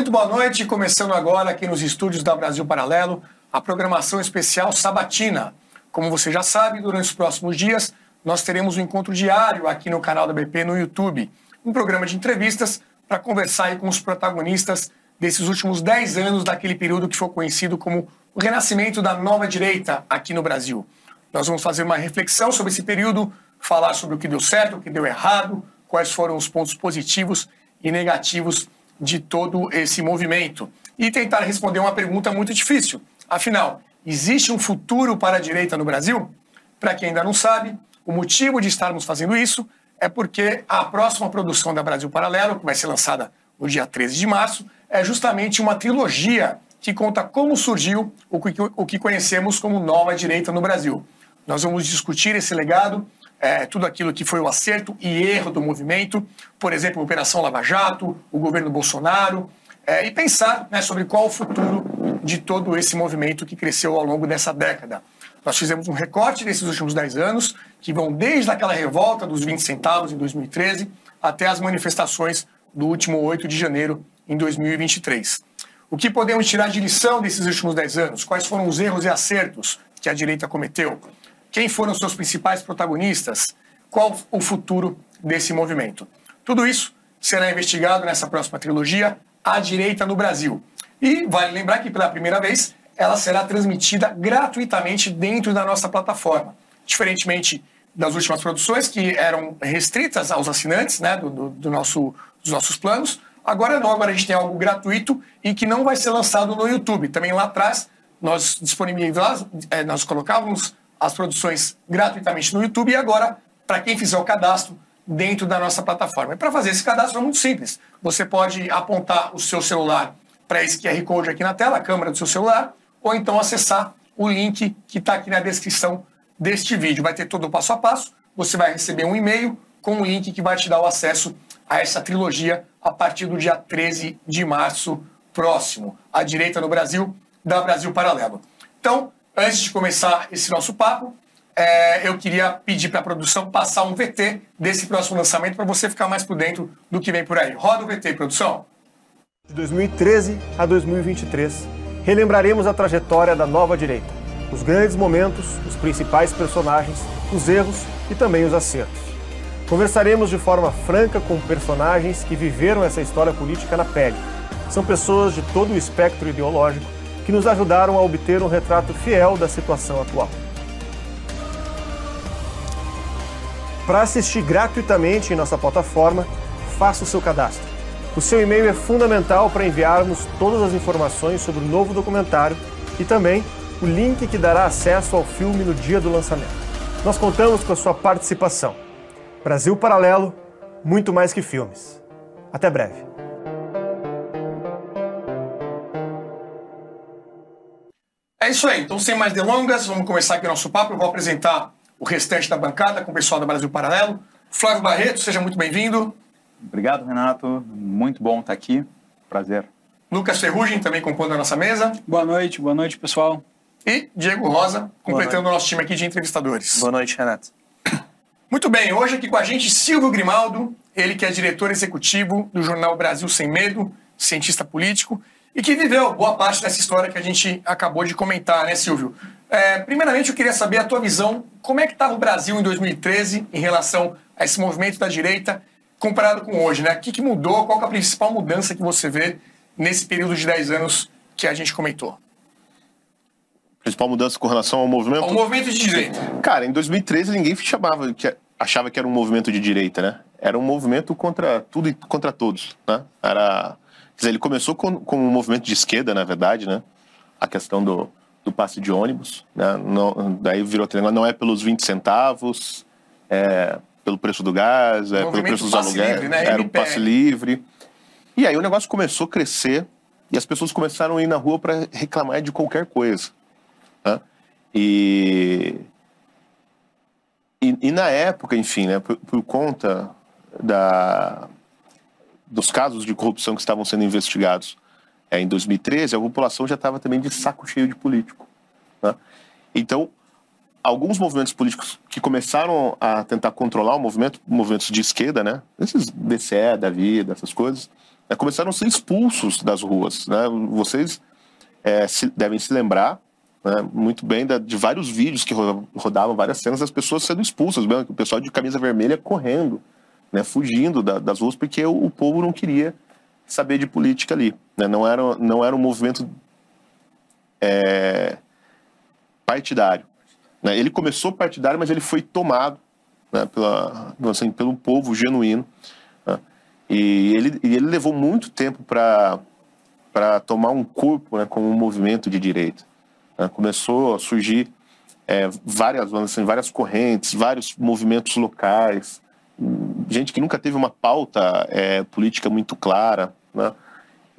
Muito boa noite, começando agora aqui nos estúdios da Brasil Paralelo, a programação especial Sabatina. Como você já sabe, durante os próximos dias nós teremos um encontro diário aqui no canal da BP no YouTube, um programa de entrevistas para conversar com os protagonistas desses últimos 10 anos daquele período que foi conhecido como o renascimento da nova direita aqui no Brasil. Nós vamos fazer uma reflexão sobre esse período, falar sobre o que deu certo, o que deu errado, quais foram os pontos positivos e negativos de todo esse movimento e tentar responder uma pergunta muito difícil. Afinal, existe um futuro para a direita no Brasil? Para quem ainda não sabe, o motivo de estarmos fazendo isso é porque a próxima produção da Brasil Paralelo, que vai ser lançada no dia 13 de março, é justamente uma trilogia que conta como surgiu o que, conhecemos como nova direita no Brasil. Nós vamos discutir esse legado, é, tudo aquilo que foi o acerto e erro do movimento, por exemplo, a Operação Lava Jato, o governo Bolsonaro, é, e pensar né, sobre qual o futuro de todo esse movimento que cresceu ao longo dessa década. Nós fizemos um recorte desses últimos 10 anos, que vão desde aquela revolta dos 20 centavos em 2013 até as manifestações do último 8 de janeiro em 2023. O que podemos tirar de lição desses últimos 10 anos? Quais foram os erros e acertos que a direita cometeu? Quem foram seus principais protagonistas? Qual o futuro desse movimento? Tudo isso será investigado nessa próxima trilogia, A Direita no Brasil. E vale lembrar que pela primeira vez ela será transmitida gratuitamente dentro da nossa plataforma. Diferentemente das últimas produções, que eram restritas aos assinantes né, do, do, do nosso, dos nossos planos, agora não, agora a gente tem algo gratuito e que não vai ser lançado no YouTube. Também lá atrás nós disponibilizávamos, é, nós colocávamos as produções gratuitamente no YouTube e agora, para quem fizer o cadastro dentro da nossa plataforma. E para fazer esse cadastro é muito simples. Você pode apontar o seu celular para esse QR Code aqui na tela, a câmera do seu celular, ou então acessar o link que está aqui na descrição deste vídeo. Vai ter todo o passo a passo. Você vai receber um e-mail com o link que vai te dar o acesso a essa trilogia a partir do dia 13 de março próximo. A direita no Brasil, da Brasil Paralelo. Então, antes de começar esse nosso papo, é, eu queria pedir para a produção passar um VT desse próximo lançamento para você ficar mais por dentro do que vem por aí. Roda o VT, produção. De 2013 a 2023, relembraremos a trajetória da nova direita, os grandes momentos, os principais personagens, os erros e também os acertos. Conversaremos de forma franca com personagens que viveram essa história política na pele. São pessoas de todo o espectro ideológico que nos ajudaram a obter um retrato fiel da situação atual. Para assistir gratuitamente em nossa plataforma, faça o seu cadastro. O seu e-mail é fundamental para enviarmos todas as informações sobre o novo documentário e também o link que dará acesso ao filme no dia do lançamento. Nós contamos com a sua participação. Brasil Paralelo, muito mais que filmes. Até breve. É isso aí. Então, sem mais delongas, vamos começar aqui o nosso papo. Eu vou apresentar o restante da bancada com o pessoal da Brasil Paralelo. Flávio Barreto, seja muito bem-vindo. Obrigado, Renato. Muito bom estar aqui. Prazer. Lucas Ferrugem, também compondo a nossa mesa. Boa noite, boa noite, pessoal. E Diego Rosa, completando o nosso time aqui de entrevistadores. Boa noite, Renato. Muito bem, hoje aqui com a gente Silvio Grimaldo, ele que é diretor executivo do jornal Brasil Sem Medo, cientista político, e que viveu boa parte dessa história que a gente acabou de comentar, né, Silvio? É, primeiramente, eu queria saber a tua visão, como é que estava o Brasil em 2013 em relação a esse movimento da direita comparado com hoje, né? O que, que mudou? Qual é a principal mudança que você vê nesse período de 10 anos que a gente comentou? Principal mudança com relação ao movimento? Ao movimento de direita. Cara, em 2013 ninguém chamava, que achava que era um movimento de direita, né? Era um movimento contra tudo e contra todos, né? Era, quer dizer, ele começou com, com um movimento de esquerda, na verdade, né? A questão do, do passe de ônibus, né? Não, daí virou não é pelos 20 centavos, é, pelo preço do gás, é, pelo preço dos aluguéis, né? era o passe livre. E aí o negócio começou a crescer e as pessoas começaram a ir na rua para reclamar de qualquer coisa. Né? E, e, e, na época, enfim, né, por, por conta da, dos casos de corrupção que estavam sendo investigados é, em 2013, a população já estava também de saco cheio de político. Né? Então, alguns movimentos políticos que começaram a tentar controlar o movimento, movimentos de esquerda, né? Esses DCE da vida, essas coisas, né, começaram a ser expulsos das ruas. Né? Vocês é, se, devem se lembrar né, muito bem da, de vários vídeos que rodavam várias cenas das pessoas sendo expulsas, mesmo, o pessoal de camisa vermelha correndo, né, fugindo da, das ruas porque o, o, povo não queria saber de política ali. Né? Não, era, não era um movimento é, partidário. Né? Ele começou partidário, mas ele foi tomado né, pela, assim, pelo povo genuíno. Né? E, ele, e ele levou muito tempo para tomar um corpo né, como um movimento de direita. Né? Começou a surgir é, várias, assim, várias correntes, vários movimentos locais, gente que nunca teve uma pauta é, política muito clara, né?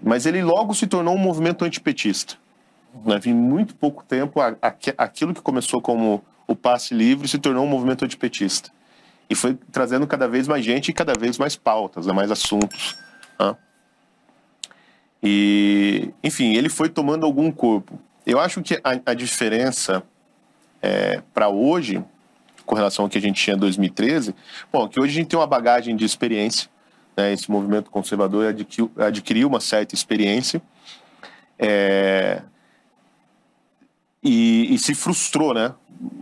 mas ele logo se tornou um movimento antipetista. Né? Em muito pouco tempo, a, a, aquilo que começou como o passe livre se tornou um movimento antipetista. E foi trazendo cada vez mais gente e cada vez mais pautas, né? mais assuntos. Né? E, enfim, ele foi tomando algum corpo. Eu acho que a, a diferença é, para hoje, com relação ao que a gente tinha em 2013, bom, que hoje a gente tem uma bagagem de experiência, né? esse movimento conservador adquiriu, adquiriu uma certa experiência. É, e, e, se frustrou, né?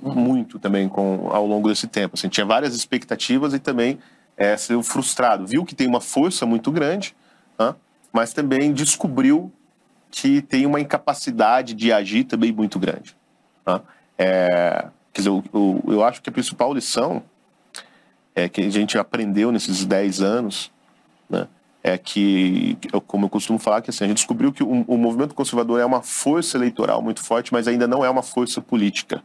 Muito também com, ao longo desse tempo. Assim, tinha várias expectativas e também é, frustrado. Viu que tem uma força muito grande, né? mas também descobriu que tem uma incapacidade de agir também muito grande. Né? É, quer dizer, eu, eu, eu acho que a principal lição é que a gente aprendeu nesses 10 anos, né? é que, como eu costumo falar, que assim, a gente descobriu que o, o, movimento conservador é uma força eleitoral muito forte, mas ainda não é uma força política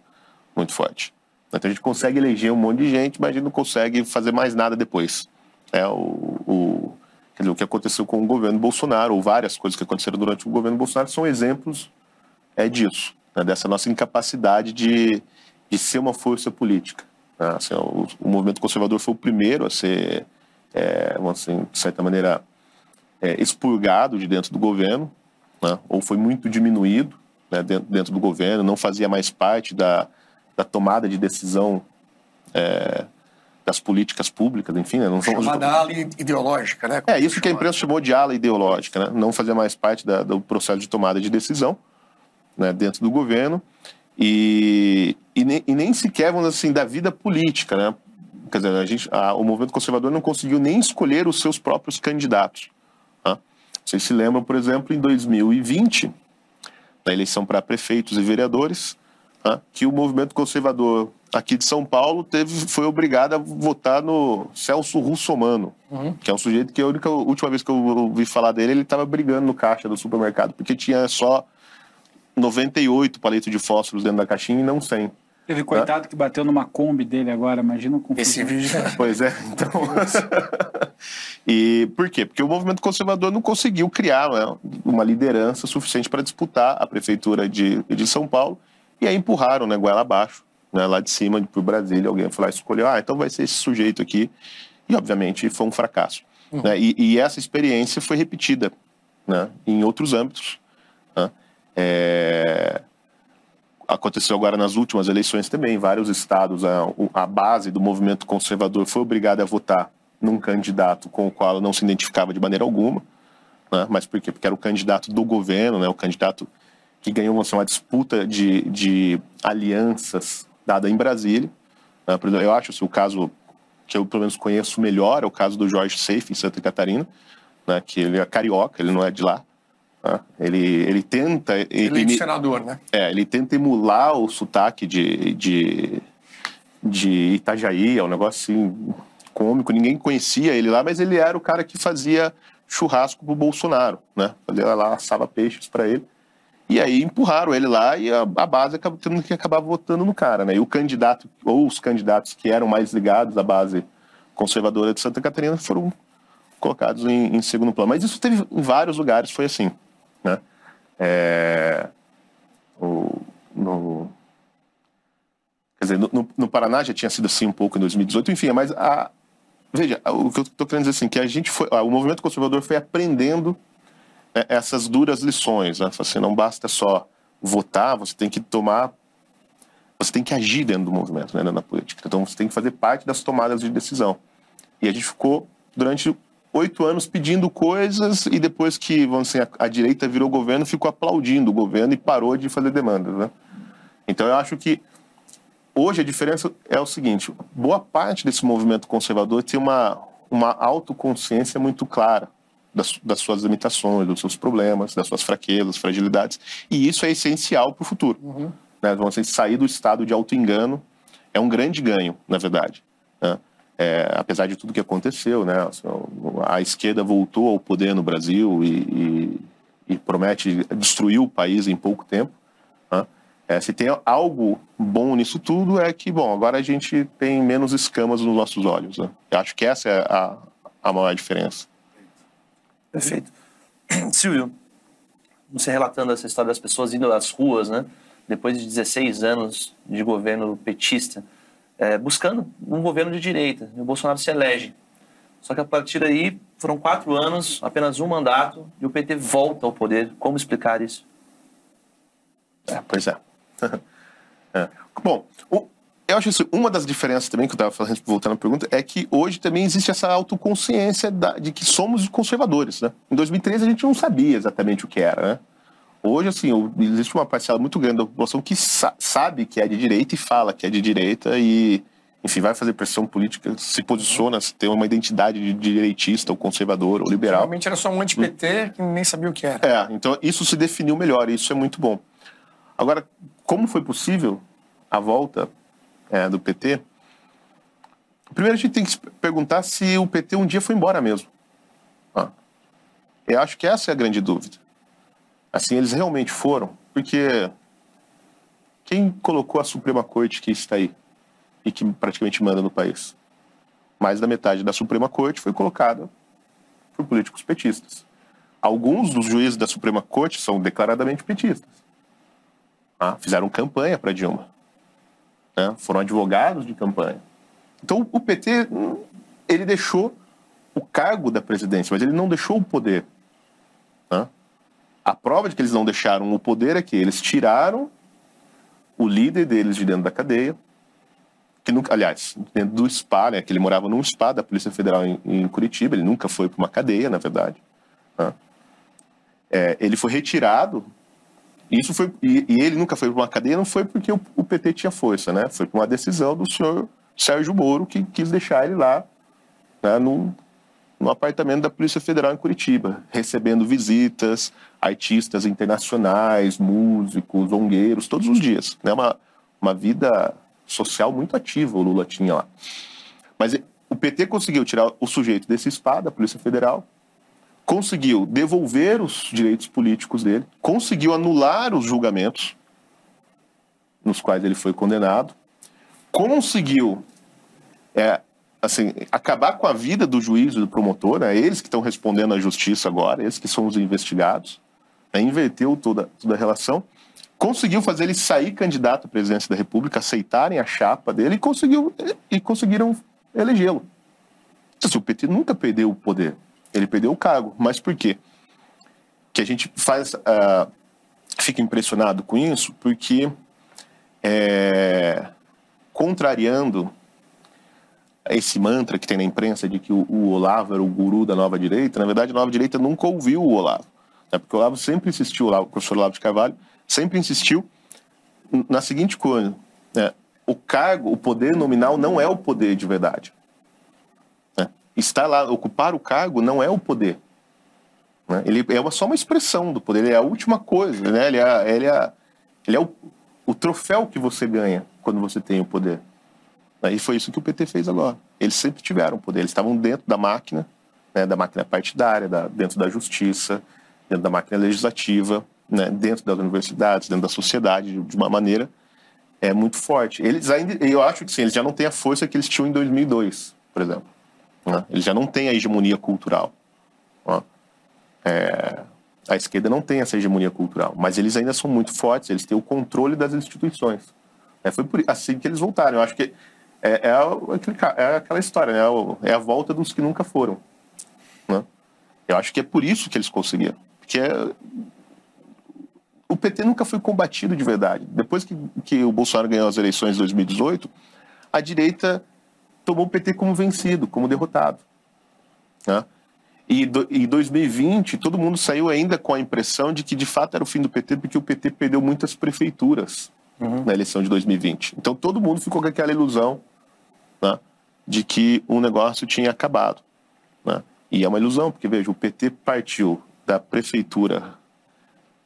muito forte. Então a gente consegue eleger um monte de gente, mas a gente não consegue fazer mais nada depois. É o, o, dizer, o que aconteceu com o governo Bolsonaro, ou várias coisas que aconteceram durante o governo Bolsonaro, são exemplos é, disso, né, dessa nossa incapacidade de, de ser uma força política. Né? Assim, o, o movimento conservador foi o primeiro a ser é, assim, de certa maneira, é, expurgado de dentro do governo, né? ou foi muito diminuído né, dentro, dentro, do governo, não fazia mais parte da, da tomada de decisão é, das políticas públicas, enfim. Né, não Chamada ala ideológica, né? É, isso que a imprensa chamou de ala ideológica, né? não fazia mais parte da, do processo de tomada de decisão né, dentro do governo e, e, nem, e nem sequer, vamos assim, da vida política, né? Quer dizer, a gente, a, o movimento conservador não conseguiu nem escolher os seus próprios candidatos. Tá? Vocês se lembram, por exemplo, em 2020, na eleição para prefeitos e vereadores, tá? que o movimento conservador aqui de São Paulo teve, foi obrigado a votar no Celso Russomano, uhum. que é um sujeito que a única última vez que eu ouvi falar dele, ele estava brigando no caixa do supermercado, porque tinha só 98 palitos de fósforos dentro da caixinha e não 100. Teve coitado que bateu numa Kombi dele agora, imagina com Esse vídeo. Pois é, então. e por quê? Porque o movimento conservador não conseguiu criar né, uma liderança suficiente para disputar a prefeitura de, de São Paulo e aí empurraram né, goela abaixo, né, lá de cima para o Brasília. Alguém foi lá e escolheu, ah, então vai ser esse sujeito aqui. E obviamente foi um fracasso. Uhum. Né, e, e, essa experiência foi repetida né, em outros âmbitos. Né, é aconteceu agora nas últimas eleições também, vários estados, a, a base do movimento conservador foi obrigada a votar num candidato com o qual ela não se identificava de maneira alguma. Né? Mas por quê? Porque era o candidato do governo, né? o candidato que ganhou assim, uma disputa de, de alianças dada em Brasília. Né? Eu acho assim, o caso que eu pelo menos conheço melhor é o caso do Jorge Seife, em Santa Catarina, né? que ele é carioca, ele não é de lá. Né? Ele, ele tenta. Ele, ele senador, né? É, ele tenta emular o sotaque de, de, de Itajaí, é um negócio assim cômico. Ninguém conhecia ele lá, mas ele era o cara que fazia churrasco pro Bolsonaro, né? Fazia lá, assava peixes para ele. E aí empurraram ele lá e a, a base acabou tendo que acabar votando no cara, né? E o candidato, ou os candidatos que eram mais ligados à base conservadora de Santa Catarina foram colocados em, em segundo plano. Mas isso teve em vários lugares, foi assim. É, o, no, quer dizer, no, no, Paraná já tinha sido assim um pouco em 2018, enfim, mas a, veja, o que eu estou querendo dizer assim, que a gente foi, o movimento conservador foi aprendendo é, essas duras lições, né? Assim, não basta só votar, você tem que tomar, você tem que agir dentro do movimento, né, na política. Então você tem que fazer parte das tomadas de decisão. E a gente ficou durante oito anos pedindo coisas e depois que vamos dizer, a, a, direita virou governo, ficou aplaudindo o governo e parou de fazer demandas. Né? Então eu acho que hoje a diferença é o seguinte: boa parte desse movimento conservador tem uma, uma autoconsciência muito clara das, das suas limitações, dos seus problemas, das suas fraquezas, fragilidades, e isso é essencial para o futuro. Uhum. Né? Vamos dizer, sair do estado de auto-engano é um grande ganho, na verdade. Né? É, apesar de tudo que aconteceu, né? A esquerda voltou ao poder no Brasil e, e, e promete destruir o país em pouco tempo. Né? É, se tem algo bom nisso tudo é que, bom, agora a gente tem menos escamas nos nossos olhos. Né? Eu acho que essa é a, a maior diferença. Perfeito. Silvio, você relatando essa história das pessoas indo às ruas, né? Depois de 16 anos de governo petista, é, buscando um governo de direita. E o Bolsonaro se elege. Só que a partir daí foram quatro anos, apenas um mandato, e o PT volta ao poder. Como explicar isso? É, pois é. é. Bom, o, eu acho que uma das diferenças também que eu estava falando, voltando à pergunta, é que hoje também existe essa autoconsciência da, de que somos conservadores. Né? Em 2013 a gente não sabia exatamente o que era. Né? Hoje, assim, existe uma parcela muito grande da população que sa sabe que é de direita e fala que é de direita e, enfim, vai fazer pressão política, se posiciona, se tem uma identidade de direitista ou conservador ou liberal. Realmente era só um anti-PT que nem sabia o que era. É, então isso se definiu melhor e isso é muito bom. Agora, como foi possível a volta é, do PT? Primeiro a gente tem que se perguntar se o PT um dia foi embora mesmo. Ah, eu acho que essa é a grande dúvida. Assim, eles realmente foram, porque quem colocou a Suprema Corte que está aí e que praticamente manda no país? Mais da metade da Suprema Corte foi colocada por políticos petistas. Alguns dos juízes da Suprema Corte são declaradamente petistas. Ah, fizeram campanha para Dilma. Né? Foram advogados de campanha. Então, o PT, ele deixou o cargo da presidência, mas ele não deixou o poder. Né? A prova de que eles não deixaram o poder é que eles tiraram o líder deles de dentro da cadeia, que nunca, aliás, dentro do SPA, né, que ele morava num SPA da Polícia Federal em, em Curitiba, ele nunca foi para uma cadeia, na verdade. Né? É, ele foi retirado. Isso foi e, e, ele nunca foi para uma cadeia, não foi porque o, o PT tinha força, né? Foi por uma decisão do senhor Sérgio Moro que quis deixar ele lá, né, no, no apartamento da Polícia Federal em Curitiba, recebendo visitas, artistas internacionais, músicos, ongueiros, todos os dias. Né? Uma, uma vida social muito ativa o Lula tinha lá. Mas o PT conseguiu tirar o sujeito desse spa da Polícia Federal, conseguiu devolver os direitos políticos dele, conseguiu anular os julgamentos nos quais ele foi condenado, conseguiu é, assim, acabar com a vida do juiz e do promotor, né? eles que estão respondendo à justiça agora, eles que são os investigados, né? inverteu toda, toda a relação, conseguiu fazer ele sair candidato à presidência da República, aceitarem a chapa dele e, conseguiu, e conseguiram elegê-lo. Então, assim, o PT nunca perdeu o poder, ele perdeu o cargo. Mas por quê? Que a gente faz, uh, fica impressionado com isso, porque é, contrariando esse mantra que tem na imprensa de que o, o, Olavo era o guru da nova direita, na verdade a nova direita nunca ouviu o Olavo. Né? Porque o Olavo sempre insistiu, o, Olavo, o professor Olavo de Carvalho sempre insistiu na seguinte coisa, né? o cargo, o poder nominal não é o poder de verdade. Né? Estar lá, ocupar o cargo não é o poder. Né? Ele é uma, só uma expressão do poder, ele é a última coisa, né? ele é, ele é, ele é o, o troféu que você ganha quando você tem o poder. E foi isso que o PT fez agora. Eles sempre tiveram poder, eles estavam dentro da máquina, né, da máquina partidária, da, dentro da justiça, dentro da máquina legislativa, né, dentro das universidades, dentro da sociedade, de uma maneira é muito forte. Eles ainda, eu acho que sim, eles já não têm a força que eles tinham em 2002, por exemplo. Né? Eles já não têm a hegemonia cultural. É, a esquerda não tem essa hegemonia cultural, mas eles ainda são muito fortes, eles têm o controle das instituições. É, foi por, assim que eles voltaram. Eu acho que é, é, é aquela história, né? É, é a volta dos que nunca foram. Né? Eu acho que é por isso que eles conseguiram. Porque é... o PT nunca foi combatido de verdade. Depois que, que o Bolsonaro ganhou as eleições de 2018, a direita tomou o PT como vencido, como derrotado. Né? E do, em 2020, todo mundo saiu ainda com a impressão de que de fato era o fim do PT, porque o PT perdeu muitas prefeituras na eleição de 2020. Então todo mundo ficou com aquela ilusão né, de que o negócio tinha acabado. Né? E é uma ilusão, porque veja, o PT partiu da prefeitura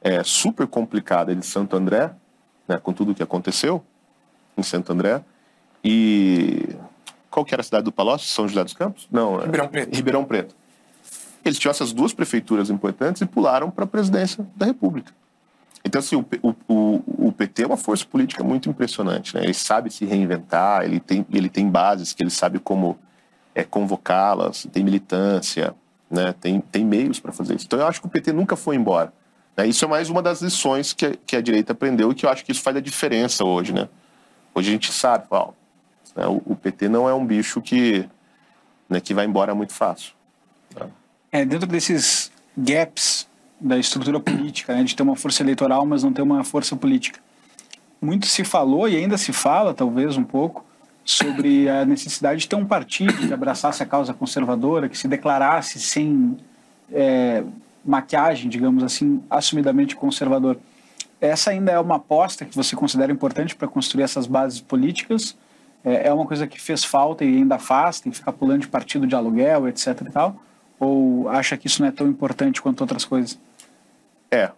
é, super complicada de Santo André, né, com tudo o que aconteceu em Santo André, e qual que era a cidade do Palocci? São José dos Campos? Não, é Ribeirão Preto. Ribeirão Preto. Eles tinham essas duas prefeituras importantes e pularam para a presidência da República. Então, assim, o, o, o, PT é uma força política muito impressionante. Né? Ele sabe se reinventar, ele tem, ele tem bases que ele sabe como é, convocá-las, tem militância, né? tem, tem meios para fazer isso. Então, eu acho que o PT nunca foi embora. né? Isso é mais uma das lições que, que a direita aprendeu e que eu acho que isso faz a diferença hoje. Né? Hoje a gente sabe, ó, né, o, o PT não é um bicho que, né, que vai embora muito fácil. É, dentro desses gaps da estrutura política, né, de ter uma força eleitoral, mas não ter uma força política. Muito se falou e ainda se fala, talvez um pouco, sobre a necessidade de ter um partido que abraçasse a causa conservadora, que se declarasse sem é, maquiagem, digamos assim, assumidamente conservador. Essa ainda é uma aposta que você considera importante para construir essas bases políticas? É é uma coisa que fez falta e ainda faz, tem que ficar pulando de partido de aluguel, etc e tal? Ou acha que isso não é tão importante quanto outras coisas? É,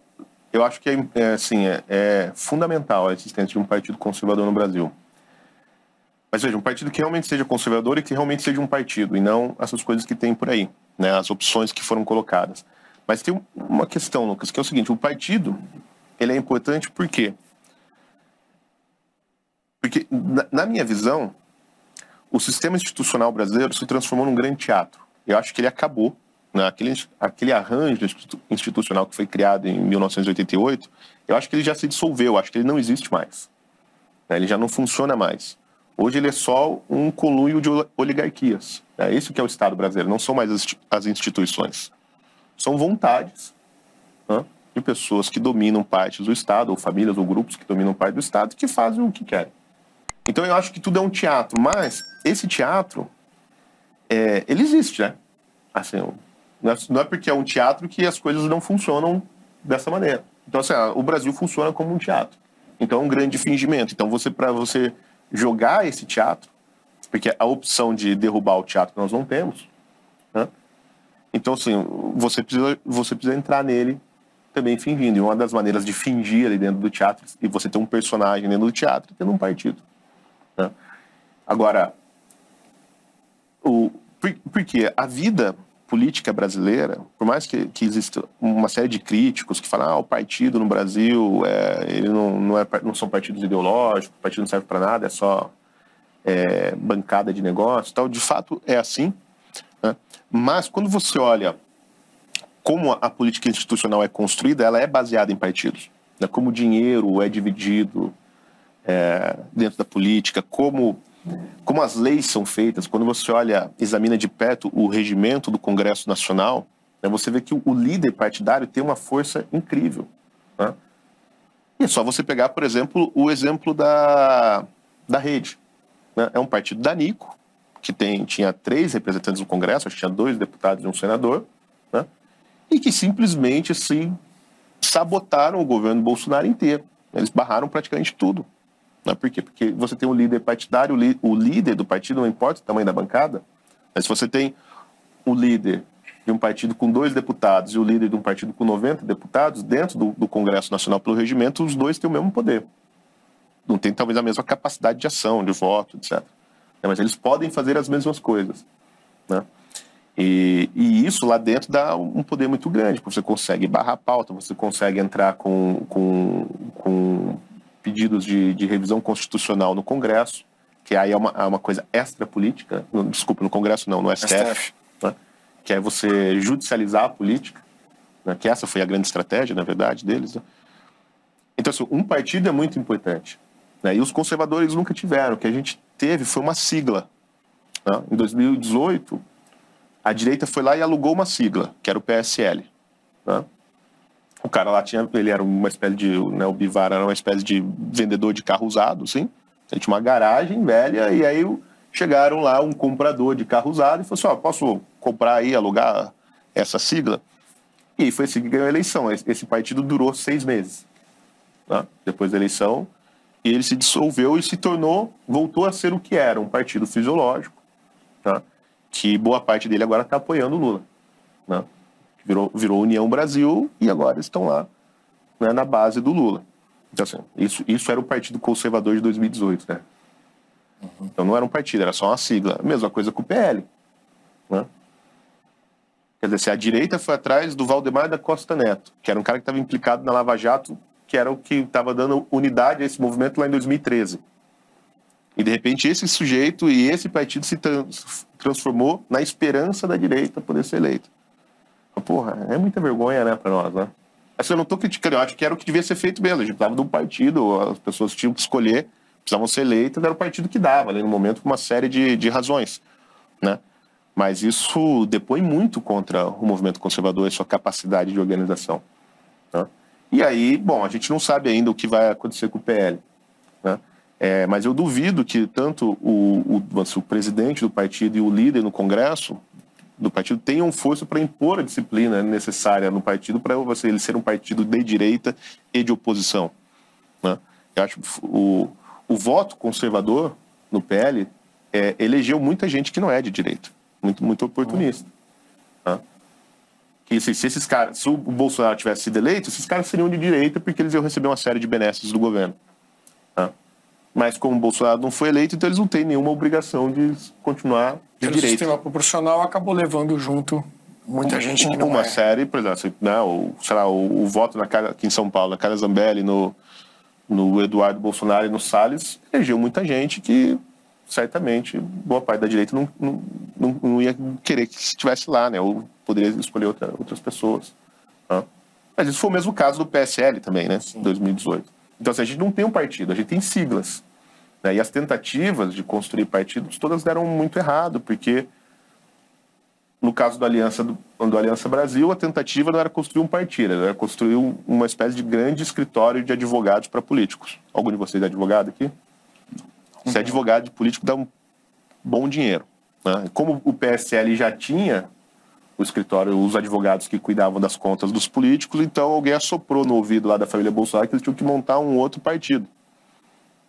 eu acho que é, é, assim, é, é fundamental a existência de um partido conservador no Brasil. Mas veja, um partido que realmente seja conservador e que realmente seja um partido, e não essas coisas que tem por aí, né, as opções que foram colocadas. Mas tem um- uma questão, Lucas, que é o seguinte, o partido, ele é importante por quê? Porque, na minha visão, o sistema institucional brasileiro se transformou num grande teatro. Eu acho que ele acabou. Né? Aquele, aquele arranjo institu- institucional que foi criado em 1988, eu acho que ele já se dissolveu, eu acho que ele não existe mais. né? Ele já não funciona mais. Hoje ele é só um conluio de ol- oligarquias. É isso que é o Estado brasileiro, não são mais as instituições. São vontades né, de pessoas que dominam partes do Estado, ou famílias ou grupos que dominam parte do Estado, que fazem o que querem. Então eu acho que tudo é um teatro, mas esse teatro, é, ele existe, né? Assim, não é, não é porque é um teatro que as coisas não funcionam dessa maneira. Então, assim, ah, o Brasil funciona como um teatro. Então, é um grande fingimento. Então, você para você jogar esse teatro, porque a opção de derrubar o teatro nós não temos, né? Então, assim, você precisa, você precisa entrar nele também fingindo. E uma das maneiras de fingir ali dentro do teatro, e você ter um personagem dentro do teatro, é tendo um partido. né? Agora, o, por, porque a vida política brasileira, por mais que, que exista uma série de críticos que falam ah, o partido no Brasil é, ele não, não, é, não são partidos ideológicos, o partido não serve para nada, é só é, bancada de negócio, tal. De fato é assim, né? mas quando você olha como a política institucional é construída, ela é baseada em partidos. Né? Como o dinheiro é dividido é, dentro da política, como como as leis são feitas, quando você olha, examina de perto o regimento do Congresso Nacional, né, você vê que o, líder partidário tem uma força incrível. né? E é só você pegar, por exemplo, o exemplo da, da rede. né? É um partido danico, que tem, tinha três representantes no Congresso, acho que tinha dois deputados e um senador, né? e que simplesmente assim, sabotaram o governo Bolsonaro inteiro. Eles barraram praticamente tudo. Né? Por quê? Porque você tem um líder partidário, o, líder do partido, não importa o tamanho da bancada, mas se você tem o líder de um partido com dois deputados e o líder de um partido com 90 deputados, dentro do, do Congresso Nacional pelo regimento, os dois têm o mesmo poder. Não tem talvez a mesma capacidade de ação, de voto, etc. Né? Mas eles podem fazer as mesmas coisas. Né? E, e isso lá dentro dá um poder muito grande, porque você consegue barrar a pauta, você consegue entrar com, com, com pedidos de, de revisão constitucional no Congresso, que aí é uma, é uma coisa extra-política, no- desculpa, no Congresso não, no STF, STF. né? que é você judicializar a política, né? que essa foi a grande estratégia, na verdade, deles. né? Então, assim, um partido é muito importante. Né? E os conservadores nunca tiveram. O que a gente teve foi uma sigla. né? Em 2018, a direita foi lá e alugou uma sigla, que era o PSL. Né? O cara lá tinha, ele era uma espécie de, né, o Bivar era uma espécie de vendedor de carro usado, assim. Ele tinha uma garagem velha e aí chegaram lá um comprador de carro usado e falou assim, ó, posso comprar aí, alugar essa sigla. E foi assim que ganhou a eleição. Esse partido durou seis meses. Tá? Depois da eleição, e ele se dissolveu e se tornou, voltou a ser o que era, um partido fisiológico, tá? que boa parte dele agora está apoiando o Lula. Né? Virou, virou União Brasil e agora estão lá né, na base do Lula. Então, assim, isso, isso era o Partido Conservador de 2018, né? Uhum. Então não era um partido, era só uma sigla. Mesma coisa com o PL. Né? Quer dizer, se a direita foi atrás do Valdemar da Costa Neto, que era um cara que estava implicado na Lava Jato, que era o que estava dando unidade a esse movimento lá em 2013. E de repente esse sujeito e esse partido se transformou na esperança da direita poder ser eleito. Porra, é muita vergonha, né, para nós, né? Assim, eu não estou criticando, eu acho que era o que devia ser feito mesmo. A gente precisava de um partido, as pessoas tinham que escolher, precisavam ser eleitas, era o partido que dava, ali no momento, por uma série de, de razões, né? Mas isso depõe muito contra o movimento conservador e sua capacidade de organização. Né? E aí, bom, a gente não sabe ainda o que vai acontecer com o PL. Né? É, mas eu duvido que tanto o, o, o, presidente do partido e o líder no Congresso do partido tenham força para impor a disciplina necessária no partido para ele ser um partido de direita e de oposição. Né? Eu acho o, o voto conservador no PL é, elegeu muita gente que não é de direita, muito, muito oportunista. Né? Se, se, esses caras, se o Bolsonaro tivesse sido eleito, esses caras seriam de direita porque eles iam receber uma série de benesses do governo. Né? Mas como o Bolsonaro não foi eleito, então eles não têm nenhuma obrigação de continuar de Pelo direita. sistema proporcional acabou levando junto muita gente que não uma é. série, por exemplo, né, o, sei lá, o, o voto na, Cara- aqui em São Paulo, na Cara Zambelli, no, no Eduardo Bolsonaro e no Salles, elegeu muita gente que certamente boa parte da direita não, não, não, não ia querer que estivesse lá, né? Ou poderia escolher outra- outras pessoas. tá? Mas isso foi o mesmo caso do PSL também, né? Em 2018. Então, assim, a gente não tem um partido, a gente tem siglas. né? E as tentativas de construir partidos todas deram muito errado, porque no caso da Aliança, do, do Aliança Brasil, a tentativa não era construir um partido, era construir um- uma espécie de grande escritório de advogados para políticos. Algum de vocês é advogado aqui? Ser advogado de político dá um bom dinheiro. Né? Como o PSL já tinha o escritório, os advogados que cuidavam das contas dos políticos, então alguém assoprou no ouvido lá da família Bolsonaro que eles tinham que montar um outro partido.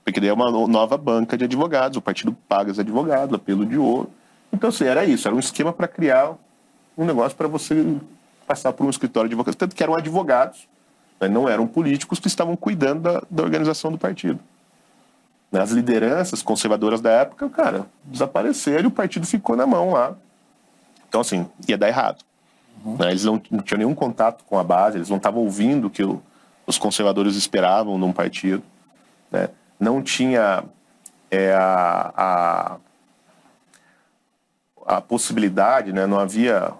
Porque daí é uma no- nova banca de advogados, o partido paga os advogados, apelo de ouro. Então, assim, era isso, era um esquema para criar um negócio para você passar por um escritório de advogados. Tanto que eram advogados, né, não eram políticos que estavam cuidando da, da organização do partido. As lideranças conservadoras da época, cara, desapareceram e o partido ficou na mão lá. Então, assim, ia dar errado. Né, Eles não, não tinham nenhum contato com a base, eles não estavam ouvindo o que o- os conservadores esperavam num partido. né? Não tinha é, a, a, a possibilidade, né? não havia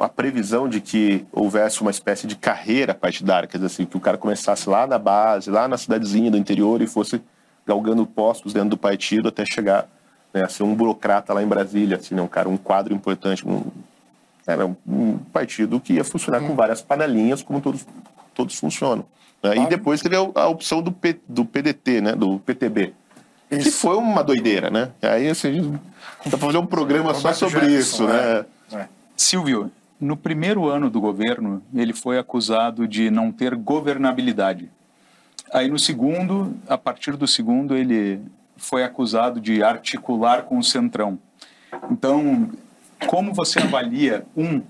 a previsão de que houvesse uma espécie de carreira partidária, quer dizer assim, que o cara começasse lá na base, lá na cidadezinha do interior e fosse galgando postos dentro do partido até chegar né, ser um burocrata lá em Brasília, assim, né, um cara, um quadro importante, um, era um, um partido que ia funcionar com várias panelinhas, como todos, todos funcionam. né? E depois teve a, a opção do, P, do PDT, né, do PTB, que Isso. foi uma doideira, né? Aí assim, dá pra fazer um programa só sobre Jefferson, isso, né? é. Silvio, no primeiro ano do governo, ele foi acusado de não ter governabilidade. Aí no segundo, a partir do segundo, ele foi acusado de articular com o Centrão. Então, como você avalia, um,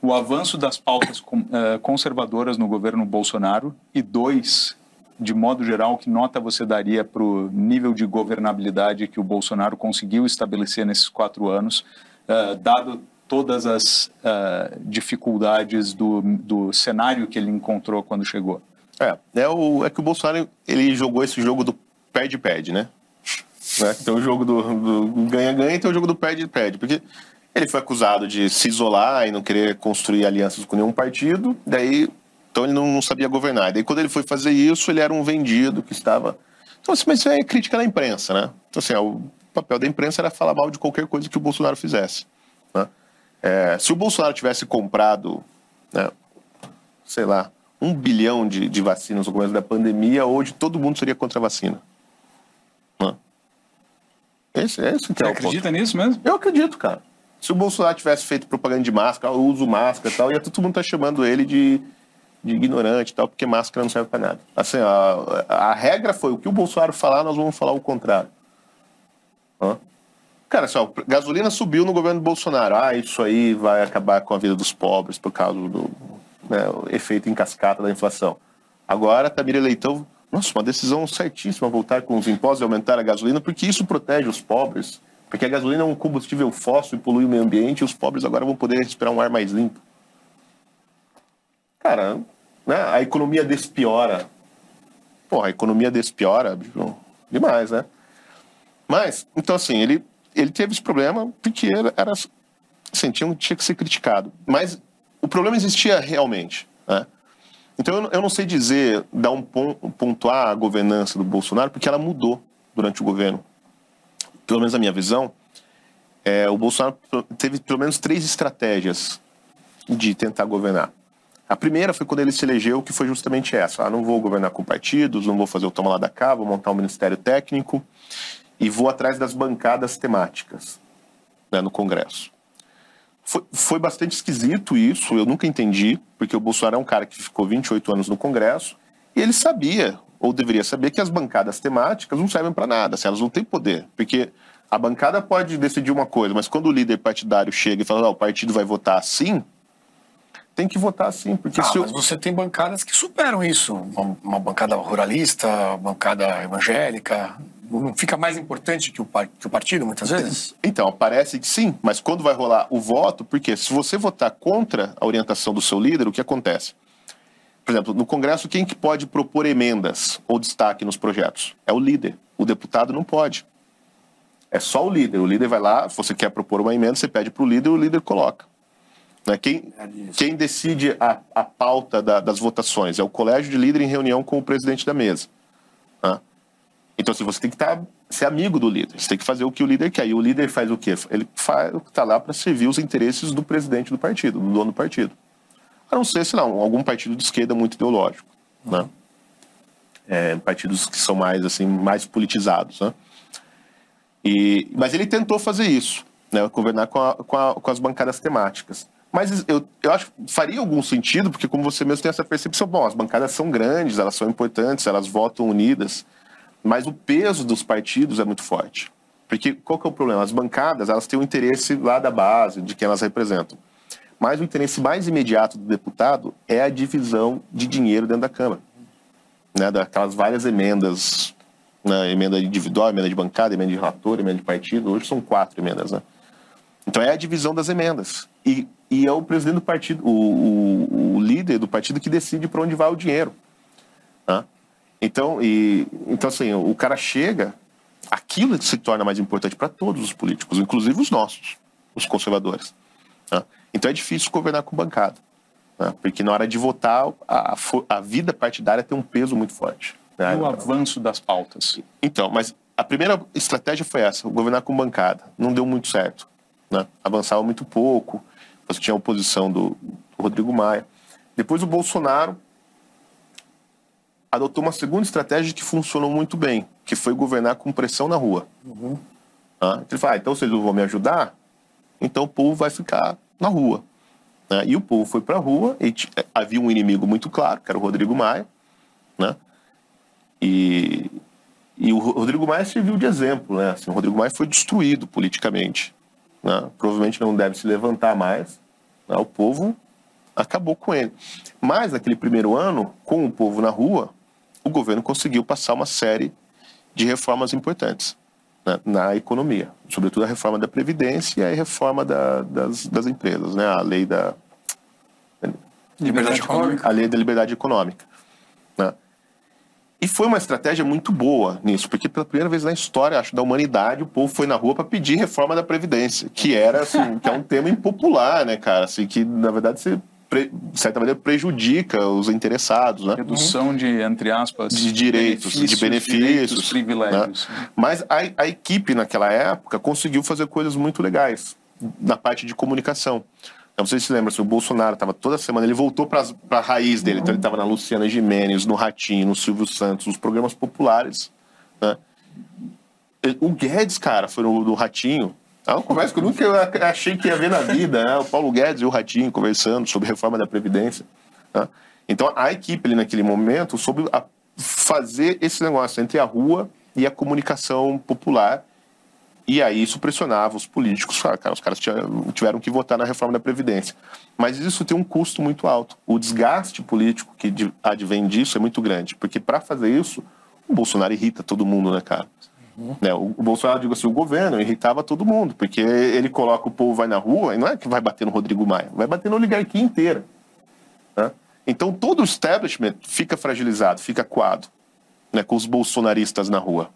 o avanço das pautas eh, conservadoras no governo Bolsonaro e dois, de modo geral, que nota você daria para o nível de governabilidade que o Bolsonaro conseguiu estabelecer nesses quatro anos, eh, dado todas as eh, dificuldades do, do cenário que ele encontrou quando chegou? É, é, o, é que o Bolsonaro ele jogou esse jogo do perde-perde, né? Né? Tem o jogo do ganha-ganha e tem o jogo do perde-perde. Porque ele foi acusado de se isolar e não querer construir alianças com nenhum partido, daí então ele não, não sabia governar. Daí quando ele foi fazer isso, ele era um vendido que estava. Então, assim, mas isso é crítica da imprensa, né? Então, assim, o papel da imprensa era falar mal de qualquer coisa que o Bolsonaro fizesse. Né? É, se o Bolsonaro tivesse comprado, né, sei lá, um bilhão de, de vacinas no começo da pandemia, hoje todo mundo seria contra a vacina. Esse, esse que Você é o ponto. acredita nisso mesmo? Eu acredito, cara. Se o Bolsonaro tivesse feito propaganda de máscara, eu uso máscara e tal, ia todo mundo tá chamando ele de, de ignorante e tal, porque máscara não serve para nada. Assim, a, a regra foi o que o Bolsonaro falar, nós vamos falar o contrário. Hã? Cara, assim, ó, gasolina subiu no governo do Bolsonaro. Ah, isso aí vai acabar com a vida dos pobres por causa do né, efeito em cascata da inflação. Agora, Tamir Leitão, nossa, uma decisão certíssima voltar com os impostos e aumentar a gasolina, porque isso protege os pobres. Porque a gasolina é um combustível fóssil e polui o meio ambiente e os pobres agora vão poder respirar um ar mais limpo. Cara, né, a economia despiora. Porra, a economia despiora demais, né? Mas, então assim, ele ele teve esse problema porque era, era assim, tinha, tinha que ser criticado. Mas o problema existia realmente. Né? Então eu, não sei dizer, dar um pontuar a governança do Bolsonaro, porque ela mudou durante o governo. Pelo menos a minha visão, é, o Bolsonaro teve pelo menos três estratégias de tentar governar. A primeira foi quando ele se elegeu, que foi justamente essa. Ah, não vou governar com partidos, não vou fazer o toma lá da cá, vou montar um ministério técnico e vou atrás das bancadas temáticas né, no Congresso. Foi, foi bastante esquisito isso, eu nunca entendi, porque o Bolsonaro é um cara que ficou 28 anos no Congresso e ele sabia, ou deveria saber, que as bancadas temáticas não servem para nada, assim, elas não têm poder. Porque a bancada pode decidir uma coisa, mas quando o líder partidário chega e fala, o partido vai votar assim, tem que votar assim. Porque ah, se eu... mas você tem bancadas que superam isso. Uma, uma bancada ruralista, uma bancada evangélica não fica mais importante que o, que o partido, muitas vezes? Então, parece que sim, mas quando vai rolar o voto, porque se você votar contra a orientação do seu líder, o que acontece? Por exemplo, no Congresso, quem que pode propor emendas ou destaque nos projetos? É o líder. O deputado não pode. É só o líder. O líder vai lá, se você quer propor uma emenda, você pede para o líder e o líder coloca. Né? Quem, é quem decide a, a pauta da, das votações é o colégio de líder em reunião com o presidente da mesa. Né? Então, assim, você tem que estar, ser amigo do líder. Você tem que fazer o que o líder quer. E o líder faz o quê? Ele está lá para servir os interesses do presidente do partido, do dono do partido. A não ser, sei lá, algum partido de esquerda muito ideológico, né? É, partidos que são mais, assim, mais politizados, né? E, mas ele tentou fazer isso, né? Governar com, a, com, a, com as bancadas temáticas. Mas eu, eu acho que faria algum sentido, porque como você mesmo tem essa percepção, bom, as bancadas são grandes, elas são importantes, elas votam unidas. Mas o peso dos partidos é muito forte. Porque qual que é o problema? As bancadas, elas têm o um interesse lá da base, de quem elas representam. Mas o interesse mais imediato do deputado é a divisão de dinheiro dentro da Câmara. Né? Daquelas várias emendas, né? emenda individual, emenda de bancada, emenda de relator, emenda de partido. Hoje são quatro emendas, né? Então é a divisão das emendas. E, e é o presidente do partido, o, o, o líder do partido que decide para onde vai o dinheiro. Né? Então, e, então assim, o cara chega, aquilo se torna mais importante para todos os políticos, inclusive os nossos, os conservadores. Né? Então é difícil governar com bancada, né? porque na hora de votar, a, a vida partidária tem um peso muito forte. Né? O avanço das pautas. Então, mas a primeira estratégia foi essa, governar com bancada. Não deu muito certo. Né? Avançava muito pouco, você tinha a oposição do, do Rodrigo Maia. Depois o Bolsonaro adotou uma segunda estratégia que funcionou muito bem, que foi governar com pressão na rua. Uhum. Ah, ele fala, ah, então vocês não vão me ajudar? Então o povo vai ficar na rua. Né? E o povo foi para a rua, e eh, havia um inimigo muito claro, que era o Rodrigo Maia, né? E, e o Rodrigo Maia serviu de exemplo, né? Assim, o Rodrigo Maia foi destruído politicamente. Né? Provavelmente não deve se levantar mais. Né? O povo acabou com ele. Mas naquele primeiro ano, com o povo na rua, o governo conseguiu passar uma série de reformas importantes né, na economia, sobretudo a reforma da Previdência e a reforma da, das, das empresas, né, a lei da. Liberdade econômica. A lei da liberdade econômica. Né? E foi uma estratégia muito boa nisso, porque pela primeira vez na história, acho, da humanidade, o povo foi na rua para pedir reforma da Previdência, que era, assim, que é um tema impopular, né, cara? Assim, que, na verdade, você de certa maneira, prejudica os interessados. Né? Redução de, entre aspas, de direitos, benefícios, de benefícios. Direitos, privilégios. Né? Mas a, a equipe, naquela época, conseguiu fazer coisas muito legais na parte de comunicação. Não sei se você lembra, o Bolsonaro estava toda semana, ele voltou para a raiz dele. Então ele estava na Luciana Gimenez, no Ratinho, no Silvio Santos, nos programas populares. Né? O Guedes, cara, foi no, no Ratinho, É uma conversa que eu nunca achei que ia ver na vida, né? O Paulo Guedes e o Ratinho conversando sobre reforma da Previdência. né? Então, a equipe ali naquele momento soube fazer esse negócio entre a rua e a comunicação popular. E aí isso pressionava os políticos. Cara, os caras tiveram que votar na reforma da Previdência. Mas isso tem um custo muito alto. O desgaste político que advém disso é muito grande. Porque para fazer isso, o Bolsonaro irrita todo mundo, né, cara? Né, o, o Bolsonaro, digo assim, o governo irritava todo mundo, porque ele coloca o povo vai na rua, e não é que vai bater no Rodrigo Maia, vai bater na oligarquia inteira. né? Então todo o establishment fica fragilizado, fica coado, né, com os bolsonaristas na rua.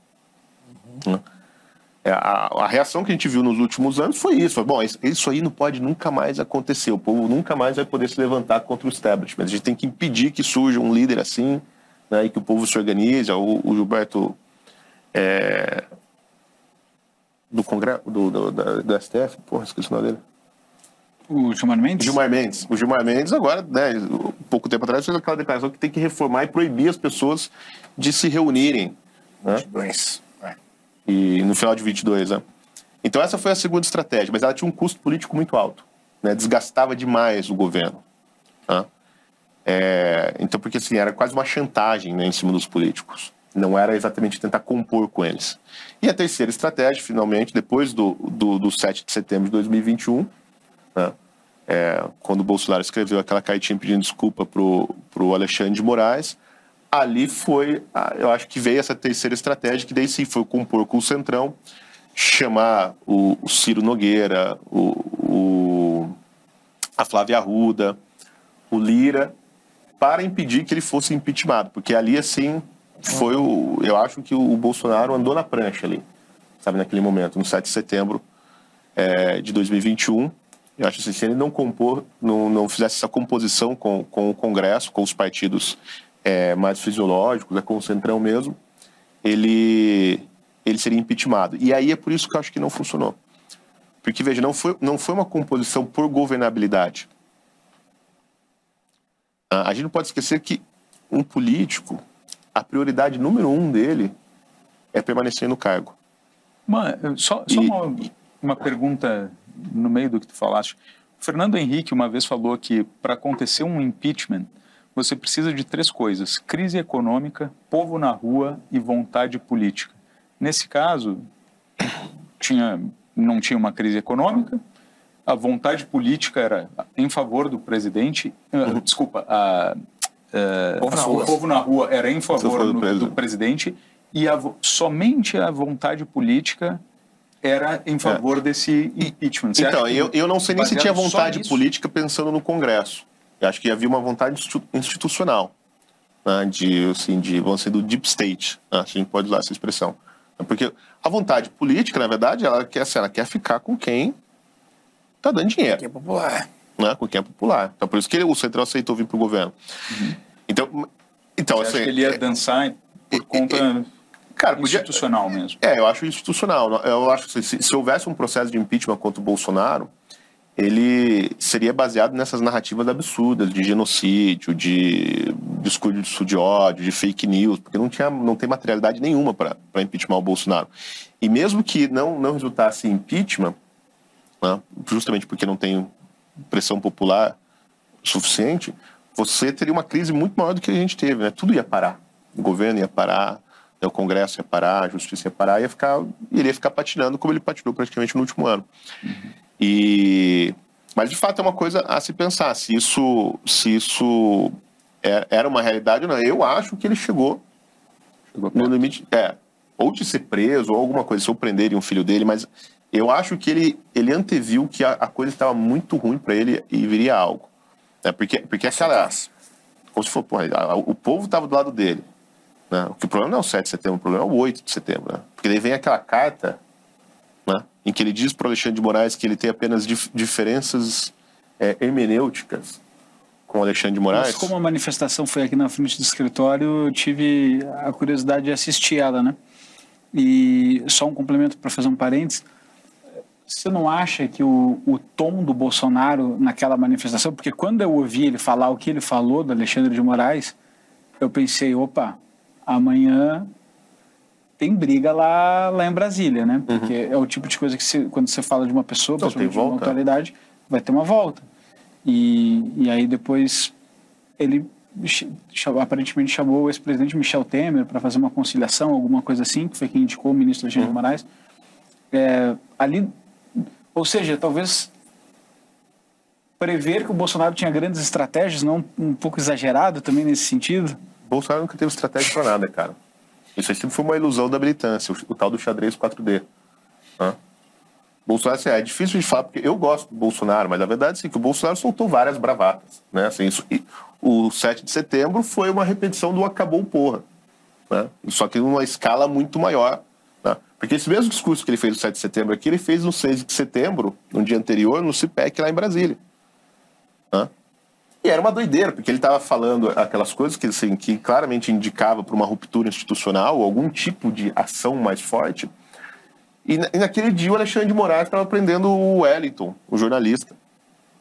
Né? É, A, a reação que a gente viu nos últimos anos foi isso. Foi, Bom, isso, isso aí não pode nunca mais acontecer. O povo nunca mais vai poder se levantar contra o establishment. A gente tem que impedir que surja um líder assim, né, e que o povo se organize. O, o Gilberto é, do Congresso, do, do, da, da STF, porra, esqueci o nome dele. O Gilmar Mendes? Gilmar Mendes. O Gilmar Mendes agora, né, pouco tempo atrás, fez aquela declaração que tem que reformar e proibir as pessoas de se reunirem. Né? E no final de 22, né? Então essa foi a segunda estratégia, mas ela tinha um custo político muito alto, né? Desgastava demais o governo. né? É, então, porque assim, era quase uma chantagem né, em cima dos políticos. Não era exatamente tentar compor com eles. E a terceira estratégia, finalmente, depois do, do, do 7 de setembro de 2021, né, é, quando o Bolsonaro escreveu aquela cartinha pedindo desculpa pro, pro Alexandre de Moraes, ali foi, a- eu acho que veio essa terceira estratégia, que daí sim foi compor com o Centrão, chamar o, o Ciro Nogueira, o, o- a Flávia Arruda, o Lira, para impedir que ele fosse impeachmentado, porque ali assim foi o, eu acho que o Bolsonaro andou na prancha ali, sabe, naquele momento, no 7 de setembro é, de 2021. Eu acho que se ele não compor, não, não fizesse essa composição com, com o Congresso, com os partidos é, mais fisiológicos, é, com o Centrão mesmo, ele, ele seria impeachmentado. E aí é por isso que eu acho que não funcionou. Porque, veja, não foi, não foi uma composição por governabilidade. Ah, A gente não pode esquecer que um político, a prioridade número um dele é permanecer no cargo. Uma, só só E- uma, uma pergunta no meio do que tu falaste. O Fernando Henrique uma vez falou que para acontecer um impeachment, você precisa de três coisas: crise econômica, povo na rua e vontade política. Nesse caso, tinha, não tinha uma crise econômica, a vontade política era em favor do presidente, ah, desculpa, a, eh, Povo na o povo na rua era em favor do do, presidente. e a somente a vontade política era em favor desse impeachment. Você Então, eu, eu não sei nem se tinha vontade política pensando no Congresso. Eu acho que havia uma vontade institu- institucional, né, de, assim, de, vamos dizer, do deep state, né, se a gente pode usar essa expressão. Porque a vontade política, na verdade, ela quer, assim, ela quer ficar com quem está dando dinheiro Que é popular. né, com quem é popular. Então, por isso que ele- o Centrão aceitou vir para o governo. Então, então Você acha assim, que ele ia é- dançar por conta cara, podia, institucional mesmo? é, eu acho institucional. Eu acho que se, se houvesse um processo de impeachment contra o Bolsonaro, ele seria baseado nessas narrativas absurdas de genocídio, de discurso de ódio, de fake news, porque não, tinha, não tem materialidade nenhuma para impeachment o Bolsonaro. E mesmo que não, não resultasse impeachment, né, justamente porque não tem pressão popular suficiente, você teria uma crise muito maior do que a gente teve. Né? Tudo ia parar. O governo ia parar, né, o Congresso ia parar, a Justiça ia parar, ia ficar, ele ia ficar patinando como ele patinou praticamente no último ano. E mas de fato é uma coisa a se pensar se isso se isso é- era uma realidade ou não. Eu acho que ele chegou no limite, é, ou de ser preso ou alguma coisa, se eu prenderem um filho dele, mas eu acho que ele ele anteviu que a, a coisa estava muito ruim para ele e viria algo. É porque porque aquela como se for, a- o povo estava do lado dele. Né? O que o problema não é o 7 de setembro, o problema é o 8 de setembro. Né? Porque daí vem aquela carta né, em que ele diz para o Alexandre de Moraes que ele tem apenas dif- diferenças é, hermenêuticas com Alexandre de Moraes. Mas como a manifestação foi aqui na frente do escritório, eu tive a curiosidade de assistir ela, né? E só um complemento para fazer um parênteses. Você não acha que o, o tom do Bolsonaro naquela manifestação, porque quando eu ouvi ele falar o que ele falou do Alexandre de Moraes, eu pensei, opa, amanhã tem briga lá, lá em Brasília, né? Porque é o tipo de coisa que quando você fala de uma pessoa, Não, tem principalmente de uma autoridade, vai ter uma volta. E, e aí depois ele aparentemente chamou o ex-presidente Michel Temer para fazer uma conciliação, alguma coisa assim, que foi quem indicou o ministro Alexandre de Moraes. É, ali, ou seja, talvez prever que o Bolsonaro tinha grandes estratégias, não um pouco exagerado também nesse sentido. Bolsonaro nunca teve estratégia pra nada, cara. Isso aí sempre foi uma ilusão da militância, o, o tal do xadrez 4D. Hã? Bolsonaro, assim, é difícil de falar, porque eu gosto do Bolsonaro, mas a verdade é que o Bolsonaro soltou várias bravatas. Né? Assim, isso, o 7 de setembro foi uma repetição do acabou porra. Né? Só que numa escala muito maior. Né? Porque esse mesmo discurso que ele fez no 7 de setembro aqui, ele fez no 6 de setembro, no dia anterior, no CIPEC lá em Brasília. Né? E era uma doideira, porque ele estava falando aquelas coisas que, assim, que claramente indicava para uma ruptura institucional, algum tipo de ação mais forte. E, na- naquele dia o Alexandre de Moraes estava prendendo o Wellington, o jornalista.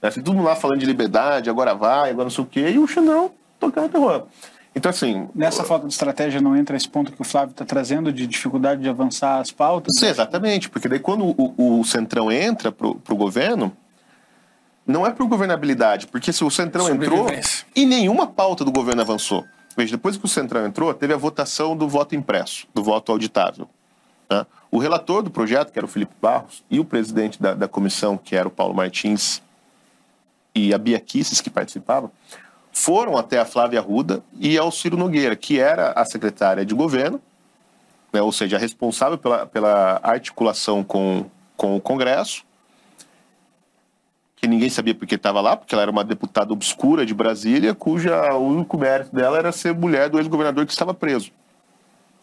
Né? Assim, todo mundo lá falando de liberdade, agora vai, agora não sei o quê, e o Xandão tocando terror. Então, assim. Nessa falta de estratégia não entra esse ponto que o Flávio está trazendo de dificuldade de avançar as pautas? Sim, exatamente, porque daí quando o, o Centrão entra pro, pro governo, não é por governabilidade, porque se o Centrão entrou e nenhuma pauta do governo avançou. Veja, depois que o Centrão entrou, teve a votação do voto impresso, do voto auditável. né? O relator do projeto, que era o Felipe Barros, e o presidente da, da comissão, que era o Paulo Martins, e a Bia Kisses, que participava, foram até a Flávia Arruda e ao Ciro Nogueira, que era a secretária de governo, né, ou seja, a responsável pela, pela articulação com, com o Congresso, que ninguém sabia porque estava lá, porque ela era uma deputada obscura de Brasília, cuja o único mérito dela era ser mulher do ex-governador que estava preso.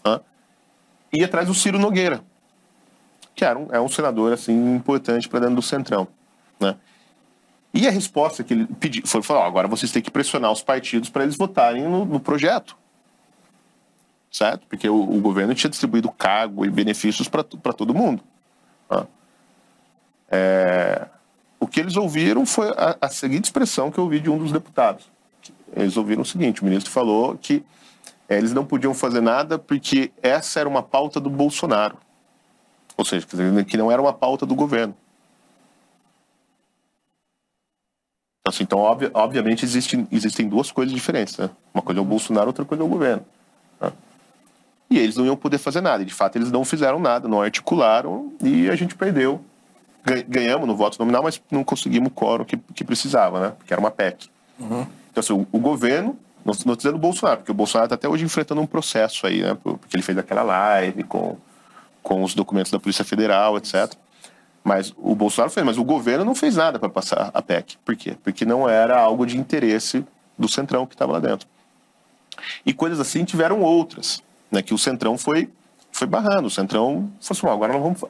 Hã? E atrás do Ciro Nogueira, que era um, é um senador assim importante para dentro do Centrão. Né? E a resposta que ele pediu foi falar: agora vocês têm que pressionar os partidos para eles votarem no, no projeto. Certo? Porque o, o governo tinha distribuído cargo e benefícios para todo mundo. Tá? É, o que eles ouviram foi a, a seguinte expressão que eu ouvi de um dos deputados. Eles ouviram o seguinte: o ministro falou que é, eles não podiam fazer nada porque essa era uma pauta do Bolsonaro. Ou seja, que não era uma pauta do governo. Então, assim, então obvi- obviamente, existem, existem duas coisas diferentes. Né? Uma coisa é o Bolsonaro, outra coisa é o governo. né? E eles não iam poder fazer nada. De fato, eles não fizeram nada, não articularam e a gente perdeu. Gan- Ganhamos no voto nominal, mas não conseguimos o quórum que, que precisava, né? Porque era uma PEC. Então, assim, o, o governo, não estou dizendo o Bolsonaro, porque o Bolsonaro está até hoje enfrentando um processo aí, né? Porque ele fez aquela live com, com os documentos da Polícia Federal, etc. Mas o Bolsonaro fez, mas o governo não fez nada para passar a PEC. Por quê? Porque não era algo de interesse do Centrão que estava lá dentro. E coisas assim tiveram outras, né? Que o Centrão foi, foi barrando. O Centrão falou assim, "Bom, agora nós vamos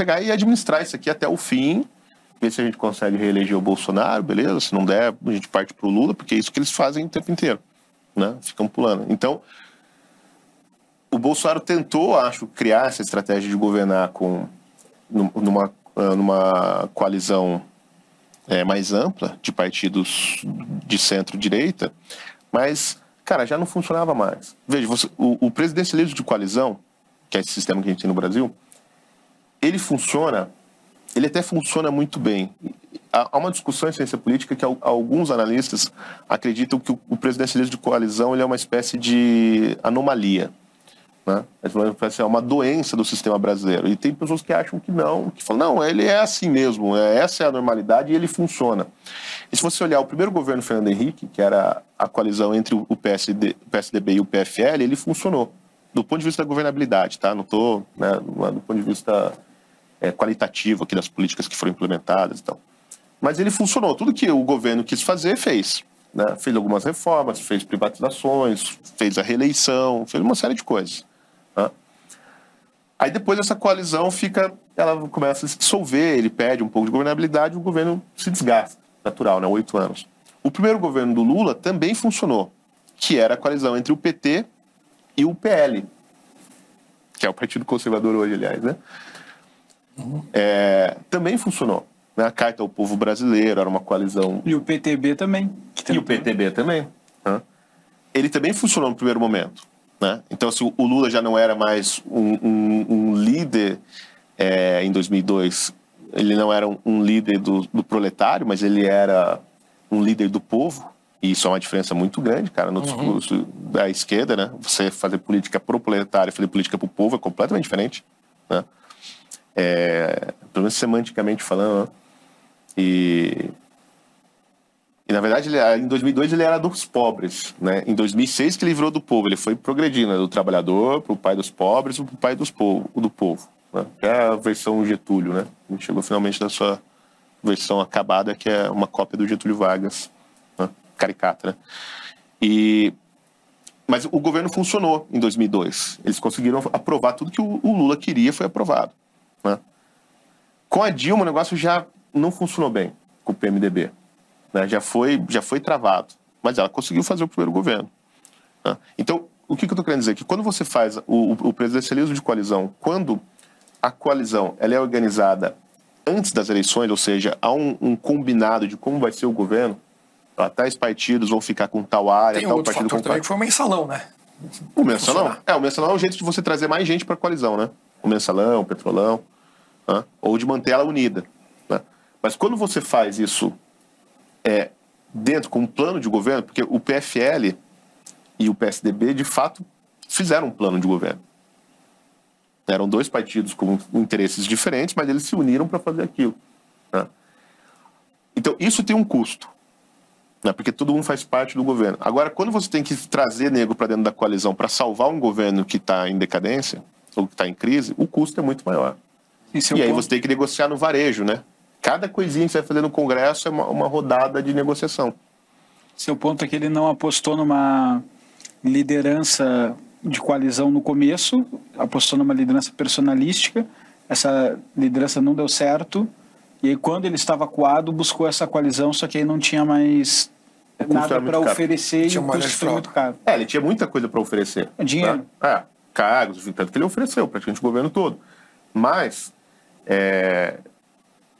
pegar e administrar isso aqui até o fim, ver se a gente consegue reeleger o Bolsonaro, beleza? Se não der, a gente parte pro Lula, porque é isso que eles fazem o tempo inteiro, né? Ficam pulando. Então, o Bolsonaro tentou, acho, criar essa estratégia de governar com num- numa, ah, numa coalizão é, mais ampla de partidos de centro-direita, mas, cara, já não funcionava mais. Veja, você- o, o presidencialismo de coalizão, que é esse sistema que a gente tem no Brasil, ele funciona, ele até funciona muito bem. Há uma discussão em ciência política que al- alguns analistas acreditam que o, presidencialismo de coalizão ele é uma espécie de anomalia. Né? Que assim, É uma doença do sistema brasileiro. E tem pessoas que acham que não, que falam, não, ele é assim mesmo, é, essa é a normalidade e ele funciona. E se você olhar o primeiro governo Fernando Henrique, que era a coalizão entre o PSD, PSDB e o PFL, ele funcionou. Do ponto de vista da governabilidade, tá? Não estou, né, é do ponto de vista é, qualitativo aqui das políticas que foram implementadas e tal. Mas ele funcionou. Tudo que o governo quis fazer, fez. Né? Fez algumas reformas, fez privatizações, fez a reeleição, fez uma série de coisas. né? Aí depois essa coalizão fica, ela começa a se dissolver, ele perde um pouco de governabilidade, o governo se desgasta, natural, né? Oito anos. O primeiro governo do Lula também funcionou, que era a coalizão entre o PT e o PL, que é o Partido Conservador hoje, aliás, né? É, também funcionou. Né? A Carta ao Povo Brasileiro era uma coalizão E o PTB também. e o. PTB também. né? Ele também funcionou no primeiro momento. Né? Então, assim, o Lula já não era mais um, um, um líder é, em 2002. Ele não era um, um líder do, do, proletário, mas ele era um líder do povo. E isso é uma diferença muito grande, cara, no uhum. discurso da esquerda, né? Você fazer política pro proletário e fazer política pro povo é completamente diferente, né? É, pelo menos semanticamente falando. Né? E e na verdade, ele, em 2002 ele era dos pobres, né? Em 2006 que ele virou do povo, ele foi progredindo, né? do trabalhador para o pai dos pobres, para o pai dos povo, do povo. Né? É a versão Getúlio, né? A gente chegou finalmente na sua versão acabada, que é uma cópia do Getúlio Vargas, né? caricata, né? E mas o governo funcionou em 2002. Eles conseguiram aprovar tudo que o Lula queria, foi aprovado. Né? Com a Dilma, o negócio já não funcionou bem com o PMDB né? já, foi, já foi travado. Mas ela conseguiu fazer o primeiro governo. Né? Então, o que, que eu estou querendo dizer? Que quando você faz o, o presidencialismo de coalizão, quando a coalizão ela é organizada antes das eleições, ou seja, há um, um combinado de como vai ser o governo, tais partidos vão ficar com tal área, Tem tal outro partido fator com também que foi o mensalão, né? O mensalão? É, o mensalão é o jeito de você trazer mais gente para a coalizão, né? O mensalão, o petrolão, né? ou de manter ela unida. Né? Mas quando você faz isso é, dentro com um plano de governo, porque o PFL e o PSDB, de fato, fizeram um plano de governo. Eram dois partidos com interesses diferentes, mas eles se uniram para fazer aquilo. Né? Então, isso tem um custo, né? porque todo mundo faz parte do governo. Agora, quando você tem que trazer negro para dentro da coalizão para salvar um governo que está em decadência, ou que está em crise, o custo é muito maior. É e aí ponto. você tem que negociar no varejo, né? Cada coisinha que você vai fazer no Congresso é uma, uma rodada de negociação. Seu ponto é que ele não apostou numa liderança de coalizão no começo, apostou numa liderança personalística, essa liderança não deu certo, e aí quando ele estava coado, buscou essa coalizão, só que aí não tinha mais nada para oferecer tinha e o custo foi muito caro. É, ele tinha muita coisa para oferecer. É dinheiro. Né? É, cargos, tanto que ele ofereceu praticamente o governo todo. Mas é,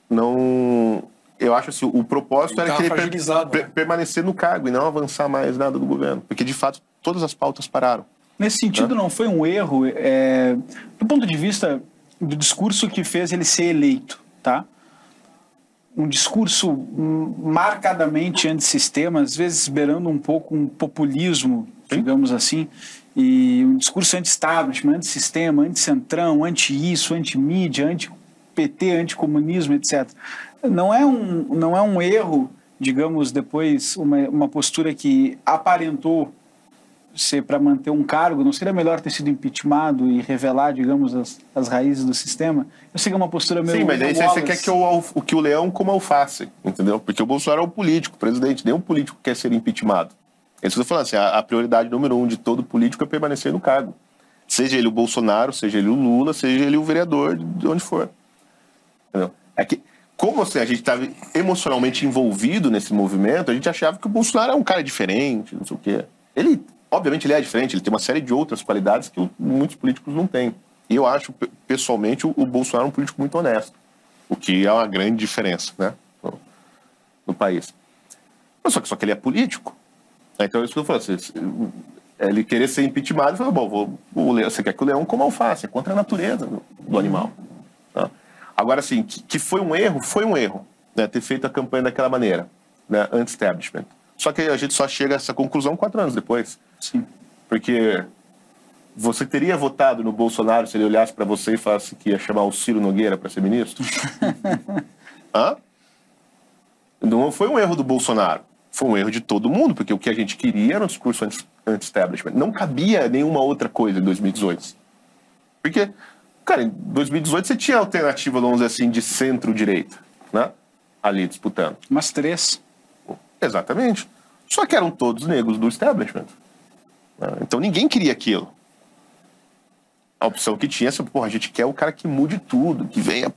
não. Eu acho assim, o propósito ele era que ele per, per, né? permanecer no cargo e não avançar mais nada do governo. Porque, de fato, todas as pautas pararam. Nesse sentido, não foi um erro, é, do ponto de vista do discurso que fez ele ser eleito, tá? Um discurso marcadamente antissistema, às vezes beirando um pouco um populismo, Sim. digamos assim, e um discurso anti-establishment, anti-sistema, anti-centrão, anti-isso, anti-mídia, anti PT, anticomunismo, etc. Não é um, não é um erro, digamos, depois, uma, uma postura que aparentou ser para manter um cargo, não seria melhor ter sido impeachmentado e revelar, digamos, as, as raízes do sistema? Eu sei que é uma postura meio... Sim, mas aí você quer que o, o, que o leão coma alface, entendeu? Porque o Bolsonaro é um político, presidente, nenhum político quer ser impeachmentado. É isso que eu falando, assim, a, a prioridade número um de todo político é permanecer no cargo. Seja ele o Bolsonaro, seja ele o Lula, seja ele o vereador, de onde for. Entendeu? É que, como assim, a gente estava emocionalmente envolvido nesse movimento, a gente achava que o Bolsonaro é um cara diferente, não sei o quê. Ele, obviamente, ele é diferente, ele tem uma série de outras qualidades que muitos políticos não têm. E eu acho, pessoalmente, o, Bolsonaro é um político muito honesto, o que é uma grande diferença né, no, no país. Mas só que, só que ele é político. Então, é isso que eu falo. Assim, ele querer ser impeachment, ele falou, bom, vou, o leão, você quer que o leão coma alface, é contra a natureza do, do animal. Tá? Agora, assim, que, que foi um erro, foi um erro, né, ter feito a campanha daquela maneira, né, anti-establishment. Só que a gente só chega a essa conclusão quatro anos depois. Sim. Porque você teria votado no Bolsonaro se ele olhasse para você e falasse que ia chamar o Ciro Nogueira para ser ministro? Hã? Não foi um erro do Bolsonaro. Foi um erro de todo mundo, porque o que a gente queria era um discurso anti-establishment. Não cabia nenhuma outra coisa em 2018. Porque Cara, em 2018 você tinha alternativa, vamos dizer assim, de centro-direita, né? Ali disputando. Umas três. Exatamente. Só que eram todos negros do establishment. Né? Então ninguém queria aquilo. A opção que tinha é assim, porra, a gente quer o cara que mude tudo, que venha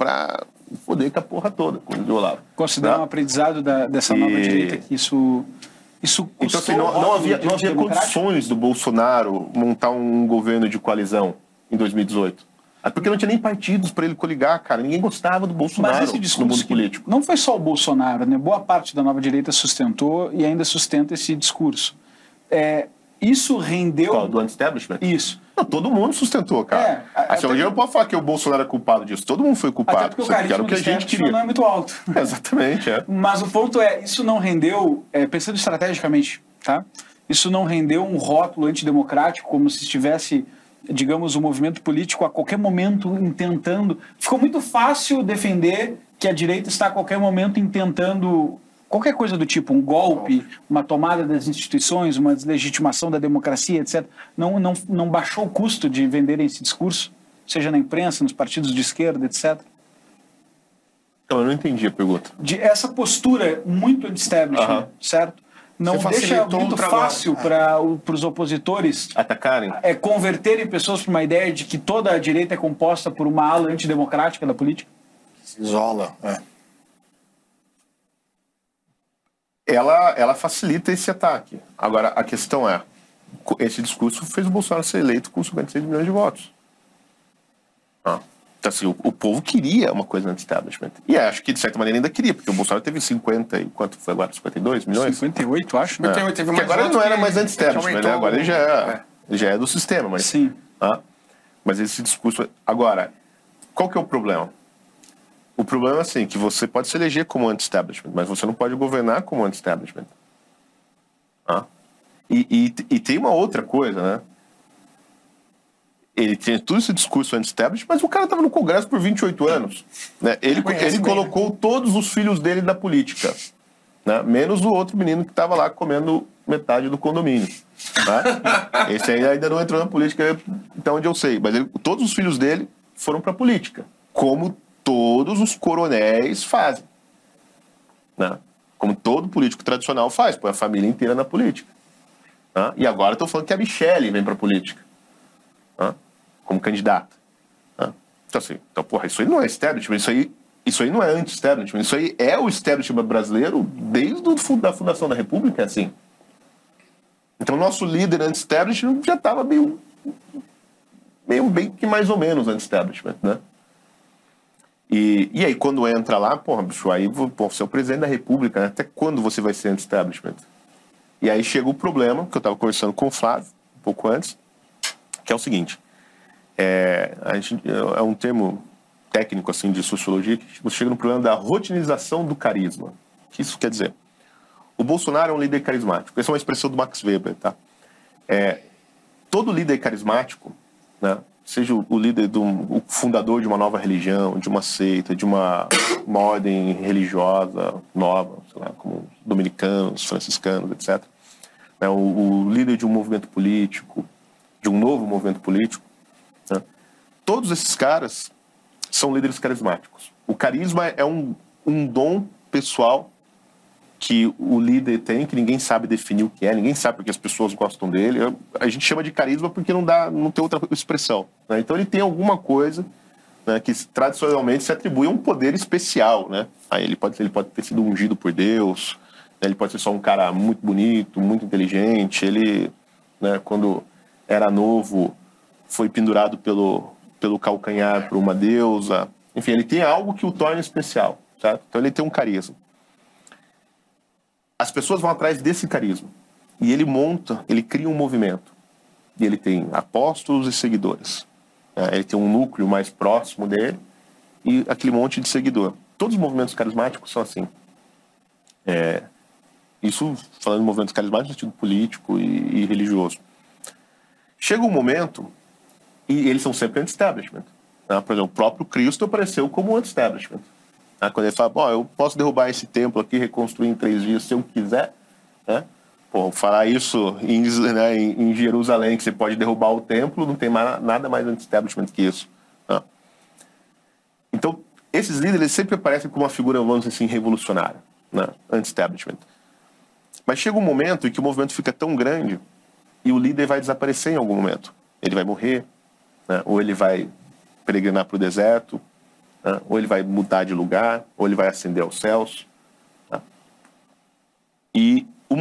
pra poder com a porra toda, diz o Olavo. Considera né? um aprendizado da, dessa e... nova direita que isso. Isso então, assim, não, não havia, não havia condições do Bolsonaro montar um governo de coalizão em 2018. É porque não tinha nem partidos para ele coligar, cara. Ninguém gostava do Bolsonaro Mas esse discurso no mundo político. Não foi só o Bolsonaro, né? Boa parte da nova direita sustentou e ainda sustenta esse discurso. É, Isso rendeu. Qual? Do anti-establishment? Isso. Não, todo mundo sustentou, cara. É, a- assim, hoje eu não posso falar que o Bolsonaro é culpado disso. Todo mundo foi culpado. Até porque o carisma era o que a gente queria. não é muito alto. Exatamente, é. Mas o ponto é, isso não rendeu, é, pensando estrategicamente, tá? Isso não rendeu um rótulo antidemocrático, como se estivesse, digamos, o movimento político a qualquer momento intentando. Ficou muito fácil defender que a direita está a qualquer momento intentando qualquer coisa do tipo, um golpe, uma tomada das instituições, uma deslegitimação da democracia, etc. Não, não, não baixou o custo de venderem esse discurso, seja na imprensa, nos partidos de esquerda, etc Então, eu não entendi a pergunta. de essa postura muito anti-establishment, Aham. certo? Não deixa muito fácil para os opositores Atacarem? é, converterem pessoas para uma ideia de que toda a direita é composta por uma ala antidemocrática da política? Se isola. É. ela, ela facilita esse ataque. Agora, a questão é, esse discurso fez o Bolsonaro ser eleito com 56 milhões de votos. Ah, então, assim, o, o povo queria uma coisa anti-establishment. E acho que, de certa maneira, ainda queria, porque o Bolsonaro teve 50 e quanto foi agora? 52 milhões? 58, acho, né? É. Teve- Porque mais agora ele não era mais anti-establishment, né? Agora ele já é, ele já é do sistema. Mas, Sim. ah, mas esse discurso... Agora, qual que é o problema? O problema é assim, que você pode se eleger como anti-establishment, mas você não pode governar como anti-establishment. Ah. E, e, e tem uma outra coisa, né? Ele tinha todo esse discurso anti-establishment, mas o cara estava no Congresso por 28 anos. Né? Ele, ele colocou todos os filhos dele na política. Né? Menos o outro menino que estava lá comendo metade do condomínio. Tá? Esse aí ainda não entrou na política, então onde eu sei. Mas ele- todos os filhos dele foram para a política. Como todos os coronéis fazem. Né? Como todo político tradicional faz, põe a família inteira na política. Né? E agora estou falando que a Michelle vem para a política. Né? Como candidata. Né? Então, assim, então, porra, isso aí não é establishment, isso aí, isso aí não é anti-establishment, isso aí é o establishment brasileiro desde da fundação da República, é assim. Então, nosso líder anti-establishment já estava meio, meio bem que mais ou menos anti-establishment, né? E, e aí, quando entra lá, porra, bicho, aí pô, você é o presidente da República, né? até quando você vai ser anti-establishment? E aí chega o problema, que eu estava conversando com o Flávio, um pouco antes, que é o seguinte, é, a gente, é um termo técnico assim de sociologia que você chega no problema da rotinização do carisma. O que isso quer dizer? O Bolsonaro é um líder carismático. Essa é uma expressão do Max Weber, tá? É, todo líder carismático, né, seja o, líder, do, o fundador de uma nova religião, de uma seita, de uma, uma ordem religiosa nova, sei lá, como os dominicanos, franciscanos, etc. né, o, o líder de um movimento político, de um novo movimento político, né, todos esses caras são líderes carismáticos. O carisma é um, um dom pessoal que o líder tem, que ninguém sabe definir o que é, ninguém sabe porque as pessoas gostam dele. A gente chama de carisma porque não dá, não tem outra expressão. né? Então ele tem alguma coisa né, que tradicionalmente se atribui a um poder especial, né? Aí ele pode, ele pode ter sido ungido por Deus, né? ele pode ser só um cara muito bonito, muito inteligente. Ele, né, quando era novo, foi pendurado pelo, pelo calcanhar por uma deusa. Enfim, ele tem algo que o torna especial, certo? Então ele tem um carisma as pessoas vão atrás desse carisma. E ele monta, ele cria um movimento. E ele tem apóstolos e seguidores. É, Ele tem um núcleo mais próximo dele e aquele monte de seguidor. Todos os movimentos carismáticos são assim. É, isso falando de movimentos carismáticos no sentido político e, e religioso. Chega um momento, e eles são sempre anti-establishment. né? Por exemplo, o próprio Cristo apareceu como anti-establishment. Né? Quando ele fala, eu posso derrubar esse templo aqui, reconstruir em três dias se eu quiser. Né? Pô, falar isso em, né, em Jerusalém, que você pode derrubar o templo, não tem mais, nada mais anti-establishment que isso. né? Então, esses líderes sempre aparecem como uma figura, vamos dizer assim, revolucionária, né? anti-establishment. Mas chega um momento em que o movimento fica tão grande e o líder vai desaparecer em algum momento. Ele vai morrer, né? ou ele vai peregrinar para o deserto, né? ou ele vai mudar de lugar, ou ele vai ascender aos céus. né? E o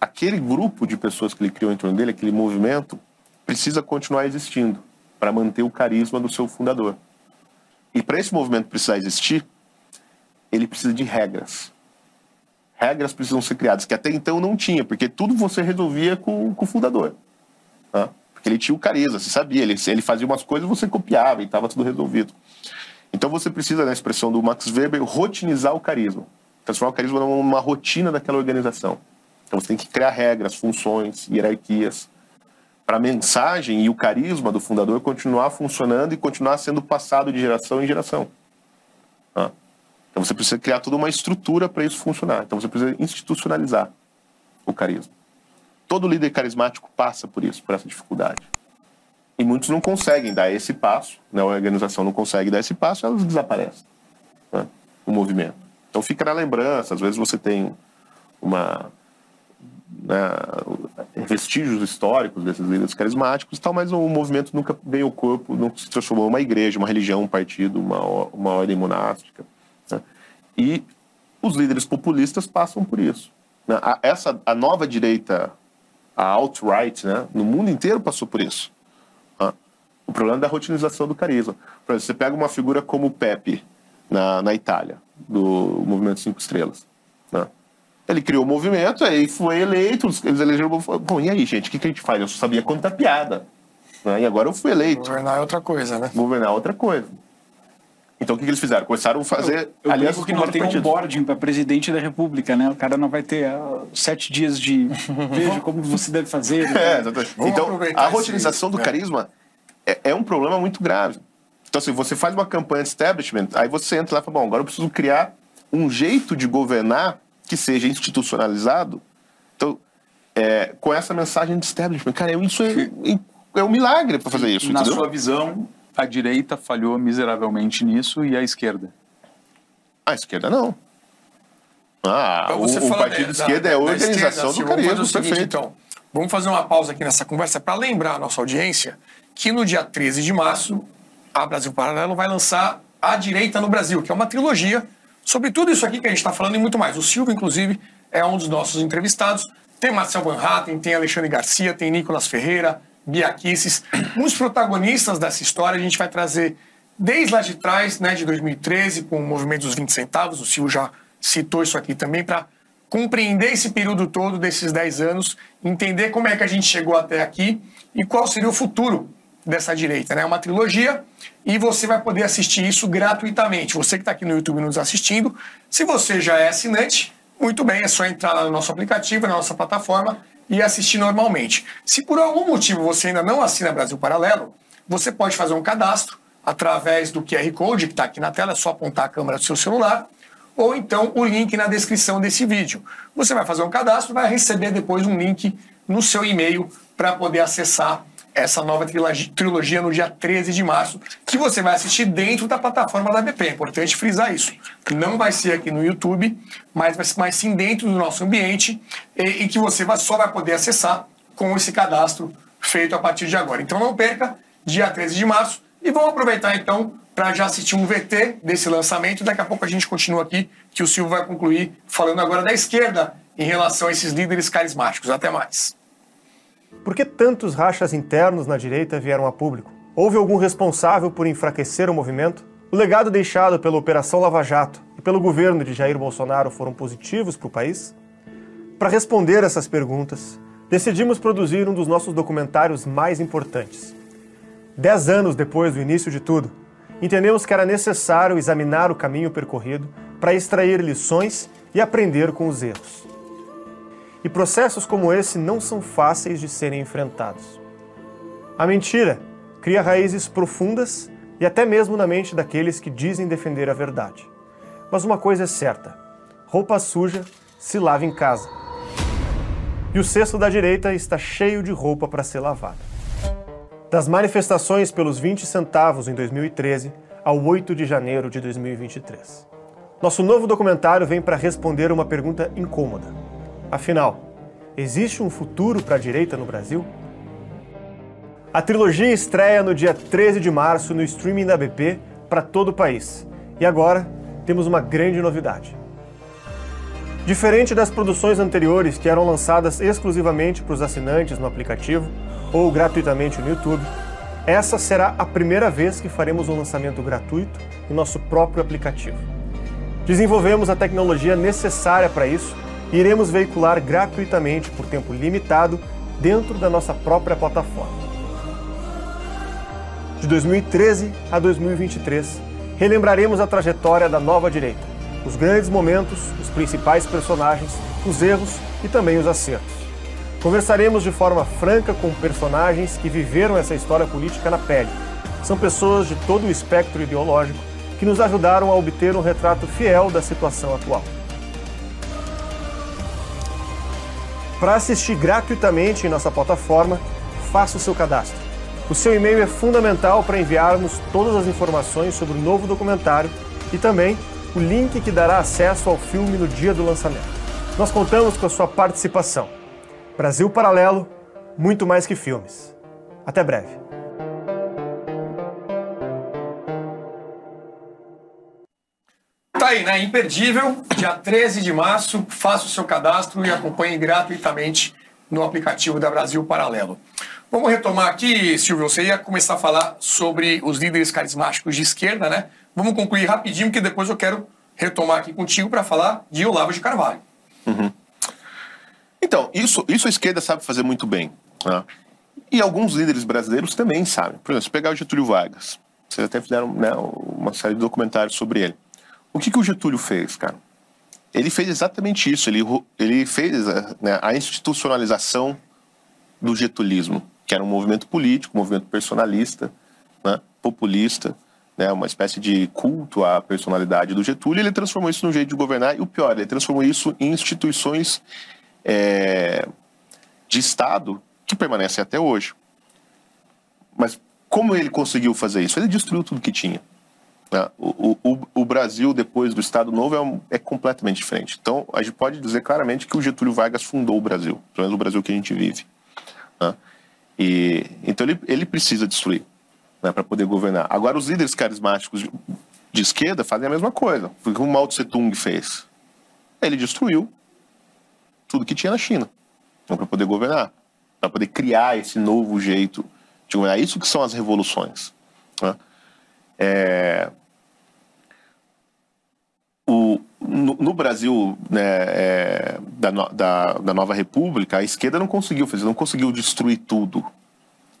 aquele grupo de pessoas que ele criou em torno dele, aquele movimento, precisa continuar existindo para manter o carisma do seu fundador. E para esse movimento precisar existir, ele precisa de regras. regras precisam ser criadas, que até então não tinha, porque tudo você resolvia com, com o fundador. Né? Porque ele tinha o carisma, você sabia, ele, ele fazia umas coisas você copiava e estava tudo resolvido. Então você precisa, na expressão do Max Weber, rotinizar o carisma. Transformar o carisma numa rotina daquela organização. Então você tem que criar regras, funções, hierarquias, para a mensagem e o carisma do fundador continuar funcionando e continuar sendo passado de geração em geração. Então você precisa criar toda uma estrutura para isso funcionar. Então você precisa institucionalizar o carisma. Todo líder carismático passa por isso, por essa dificuldade. E muitos não conseguem dar esse passo, né? a organização não consegue dar esse passo, elas desaparecem, né? o movimento. Então fica na lembrança, às vezes você tem uma né, vestígios históricos desses líderes carismáticos e tal, mas o movimento nunca veio ao corpo, nunca se transformou em uma igreja, uma religião, um partido, uma, uma ordem monástica. Né? E os líderes populistas passam por isso. Né? A, essa, a nova direita, a alt-right, né, no mundo inteiro passou por isso. O problema é da rotinização do carisma. Por exemplo, você pega uma figura como o Pepe, na, na Itália, do Movimento Cinco Estrelas. Né? Ele criou o movimento, aí foi eleito, eles elegeram. Bom, e aí, gente, o que, que a gente faz? Eu só sabia contar piada. Né? E agora eu fui eleito. Governar é outra coisa, né? Governar é outra coisa. Então o que, que eles fizeram? Começaram a fazer. Eu, eu aliás, que não tem um boarding para presidente da República, né? O cara não vai ter uh, sete dias de veja como você deve fazer. Né? É, exatamente. Então, a rotinização esse... do é. carisma é, é um problema muito grave. Então, assim, você faz uma campanha de establishment, aí você entra lá e fala, bom, agora eu preciso criar um jeito de governar que seja institucionalizado. Então, é, com essa mensagem de establishment, cara, isso é, é um milagre para fazer isso. Na entendeu? sua visão, a direita falhou miseravelmente nisso e a esquerda? A esquerda não. Ah, o, o, partido de esquerda é a organização esquerda, do carisma, perfeito. Então, vamos fazer uma pausa aqui nessa conversa para lembrar a nossa audiência que no dia 13 de março, a Brasil Paralelo vai lançar A Direita no Brasil, que é uma trilogia sobre tudo isso aqui que a gente está falando e muito mais. O Silvio, inclusive, é um dos nossos entrevistados. Tem Marcel Van Hatten, tem Alexandre Garcia, tem Nicolas Ferreira, Bia Kisses. Muitos protagonistas dessa história a gente vai trazer desde lá de trás, né, de 2013, com o movimento dos 20 centavos. O Silvio já citou isso aqui também para compreender esse período todo desses 10 anos, entender como é que a gente chegou até aqui e qual seria o futuro dessa direita. É né? uma trilogia e você vai poder assistir isso gratuitamente. Você que está aqui no YouTube nos assistindo, se você já é assinante, muito bem, é só entrar no nosso aplicativo, na nossa plataforma e assistir normalmente. Se por algum motivo você ainda não assina Brasil Paralelo, você pode fazer um cadastro através do QR Code que está aqui na tela, é só apontar a câmera do seu celular, ou então o link na descrição desse vídeo. Você vai fazer um cadastro, vai receber depois um link no seu e-mail para poder acessar essa nova trilogia no dia 13 de março, que você vai assistir dentro da plataforma da BP. É importante frisar isso. Não vai ser aqui no YouTube, mas vai mais sim dentro do nosso ambiente e, e que você vai, só vai poder acessar com esse cadastro feito a partir de agora. Então não perca, dia 13 de março, e vamos aproveitar então para já assistir um VT desse lançamento. Daqui a pouco a gente continua aqui, que o Silvio vai concluir falando agora da esquerda em relação a esses líderes carismáticos. Até mais. Por que tantos rachas internos na direita vieram a público? Houve algum responsável por enfraquecer o movimento? O legado deixado pela Operação Lava Jato e pelo governo de Jair Bolsonaro foram positivos para o país? Para responder essas perguntas, decidimos produzir um dos nossos documentários mais importantes. Dez anos depois do início de tudo, entendemos que era necessário examinar o caminho percorrido para extrair lições e aprender com os erros. E processos como esse não são fáceis de serem enfrentados. A mentira cria raízes profundas e até mesmo na mente daqueles que dizem defender a verdade. Mas uma coisa é certa: roupa suja se lava em casa. E o cesto da direita está cheio de roupa para ser lavada. Das manifestações pelos 20 centavos em 2013 ao 8 de janeiro de 2023. Nosso novo documentário vem para responder uma pergunta incômoda Afinal, existe um futuro para a direita no Brasil? A trilogia estreia no dia 13 de março no streaming da BP para todo o país. E agora temos uma grande novidade. Diferente das produções anteriores que eram lançadas exclusivamente para os assinantes no aplicativo ou gratuitamente no YouTube, essa será a primeira vez que faremos um lançamento gratuito em nosso próprio aplicativo. Desenvolvemos a tecnologia necessária para isso iremos veicular gratuitamente por tempo limitado dentro da nossa própria plataforma. De 2013 a 2023, relembraremos a trajetória da nova direita, os grandes momentos, os principais personagens, os erros e também os acertos. Conversaremos de forma franca com personagens que viveram essa história política na pele. São pessoas de todo o espectro ideológico que nos ajudaram a obter um retrato fiel da situação atual. Para assistir gratuitamente em nossa plataforma, faça o seu cadastro. O seu e-mail é fundamental para enviarmos todas as informações sobre o novo documentário e também o link que dará acesso ao filme no dia do lançamento. Nós contamos com a sua participação. Brasil Paralelo, muito mais que filmes. Até breve. Tá aí, né? Imperdível. Dia 13 de março, faça o seu cadastro e acompanhe gratuitamente no aplicativo da Brasil Paralelo. Vamos retomar aqui, Silvio. Você ia começar a falar sobre os líderes carismáticos de esquerda, né? Vamos concluir rapidinho, que depois eu quero retomar aqui contigo para falar de Olavo de Carvalho. Uhum. Então, isso, isso a esquerda sabe fazer muito bem. Né? E alguns líderes brasileiros também sabem. Por exemplo, se pegar o Getúlio Vargas, vocês até fizeram né, uma série de documentários sobre ele. O que, que o Getúlio fez, cara? Ele fez exatamente isso. Ele, ele fez né, a institucionalização do getulismo, que era um movimento político, um movimento personalista, né, populista, né, uma espécie de culto à personalidade do Getúlio. Ele transformou isso num jeito de governar e o pior, ele transformou isso em instituições é, de Estado que permanecem até hoje. Mas como ele conseguiu fazer isso? Ele destruiu tudo que tinha. Né? O, o, o, Brasil, depois do Estado Novo, é, um, é, completamente diferente. Então, a gente pode dizer claramente que o Getúlio Vargas fundou o Brasil, pelo menos o Brasil que a gente vive. Né? E, então, ele, ele precisa destruir né, para poder governar. Agora, os líderes carismáticos de, de esquerda fazem a mesma coisa. O que o Mao Tse Tung fez? Ele destruiu tudo que tinha na China então, para poder governar, para poder criar esse novo jeito de governar. Isso que são as revoluções. Né? É, o, no, no, Brasil né, é, da, da, da, nova república, a esquerda não conseguiu fazer, não conseguiu destruir tudo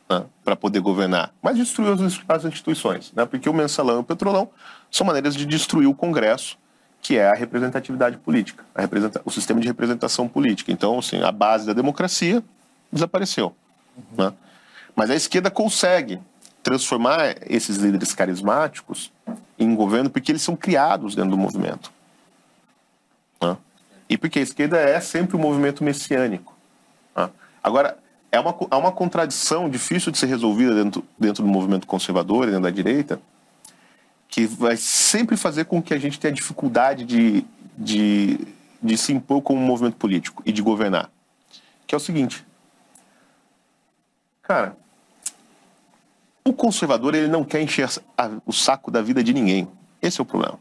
né, para poder governar, mas destruiu as, as instituições, né, porque o mensalão e o petrolão são maneiras de destruir o Congresso, que é a representatividade política, a representa, o sistema de representação política. Então, assim, a base da democracia desapareceu. Uhum. Né? Mas a esquerda consegue transformar esses líderes carismáticos em governo porque eles são criados dentro do movimento. Né? E porque a esquerda é sempre um movimento messiânico. Né? Agora, é uma, é uma contradição difícil de ser resolvida dentro, dentro do movimento conservador e dentro da direita, que vai sempre fazer com que a gente tenha dificuldade de, de, de se impor como um movimento político e de governar. Que é o seguinte. Cara, o conservador ele não quer encher a, o saco da vida de ninguém. Esse é o problema.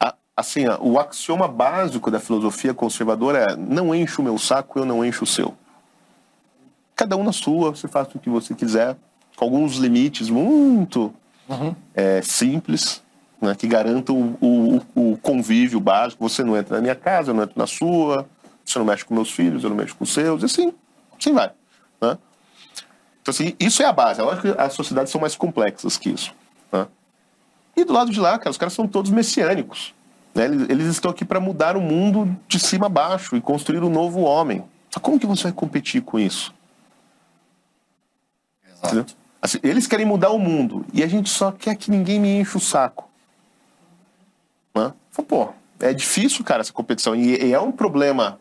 A, assim, a, o axioma básico da filosofia conservadora é não enche o meu saco, eu não encho o seu. Cada um na sua, você faz o que você quiser, com alguns limites muito uhum. é, simples, né, que garantam o, o, o, convívio básico. Você não entra na minha casa, eu não entro na sua, você não mexe com meus filhos, eu não mexo com os seus, e assim, assim vai. Né? Então, assim, isso é a base. Eu acho que as sociedades são mais complexas que isso. Né? E do lado de lá, cara, os caras são todos messiânicos. Né? Eles, eles estão aqui para mudar o mundo de cima a baixo e construir um novo homem. Como que você vai competir com isso? Exato. Assim, eles querem mudar o mundo e a gente só quer que ninguém me enche o saco. Né? Pô, é difícil, cara, essa competição. E, e é um problema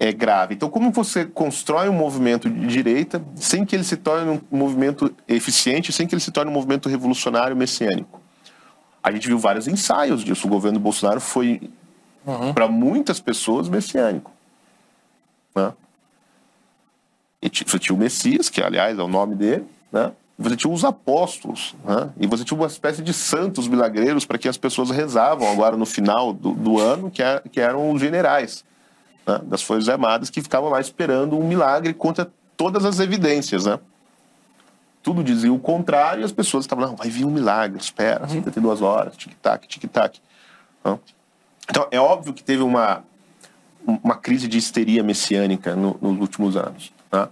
é grave. Então, como você constrói um movimento de direita sem que ele se torne um movimento eficiente, sem que ele se torne um movimento revolucionário messiânico? A gente viu vários ensaios disso. O governo Bolsonaro foi, uhum. para muitas pessoas, messiânico. Né? E você tinha o Messias, que, aliás, é o nome dele, né? você tinha os apóstolos, né? e você tinha uma espécie de santos milagreiros para que as pessoas rezavam agora no final do, do ano, que, é, que eram os generais né, das Forças Armadas que ficavam lá esperando um milagre contra todas as evidências, né? Tudo dizia o contrário e as pessoas estavam, não, vai vir um milagre, espera, 72 horas, tic-tac, tic-tac. Então, é óbvio que teve uma, uma crise de histeria messiânica no, nos últimos anos. Né?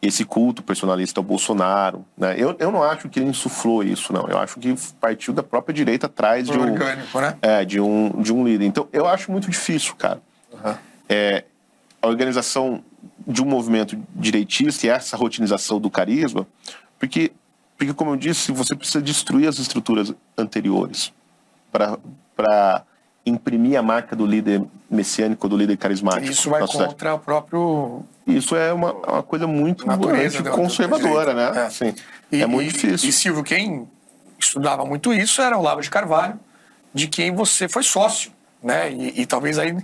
Esse culto personalista ao Bolsonaro. Né? Eu, eu não acho que ele insuflou isso, não. Eu acho que partiu da própria direita atrás de um, Orgânico, né? é, de, um, de um líder. Então, eu acho muito difícil, cara. É, a organização de um movimento direitista e essa rotinização do carisma, porque, porque como eu disse, você precisa destruir as estruturas anteriores para imprimir a marca do líder messiânico, do líder carismático. Isso vai contra o próprio Isso é uma, uma coisa muito natureza conservadora, né? direita. Assim, E- é muito e- difícil. E Silvio, quem estudava muito isso era o Lavo de Carvalho, de quem você foi sócio, né? E, e talvez aí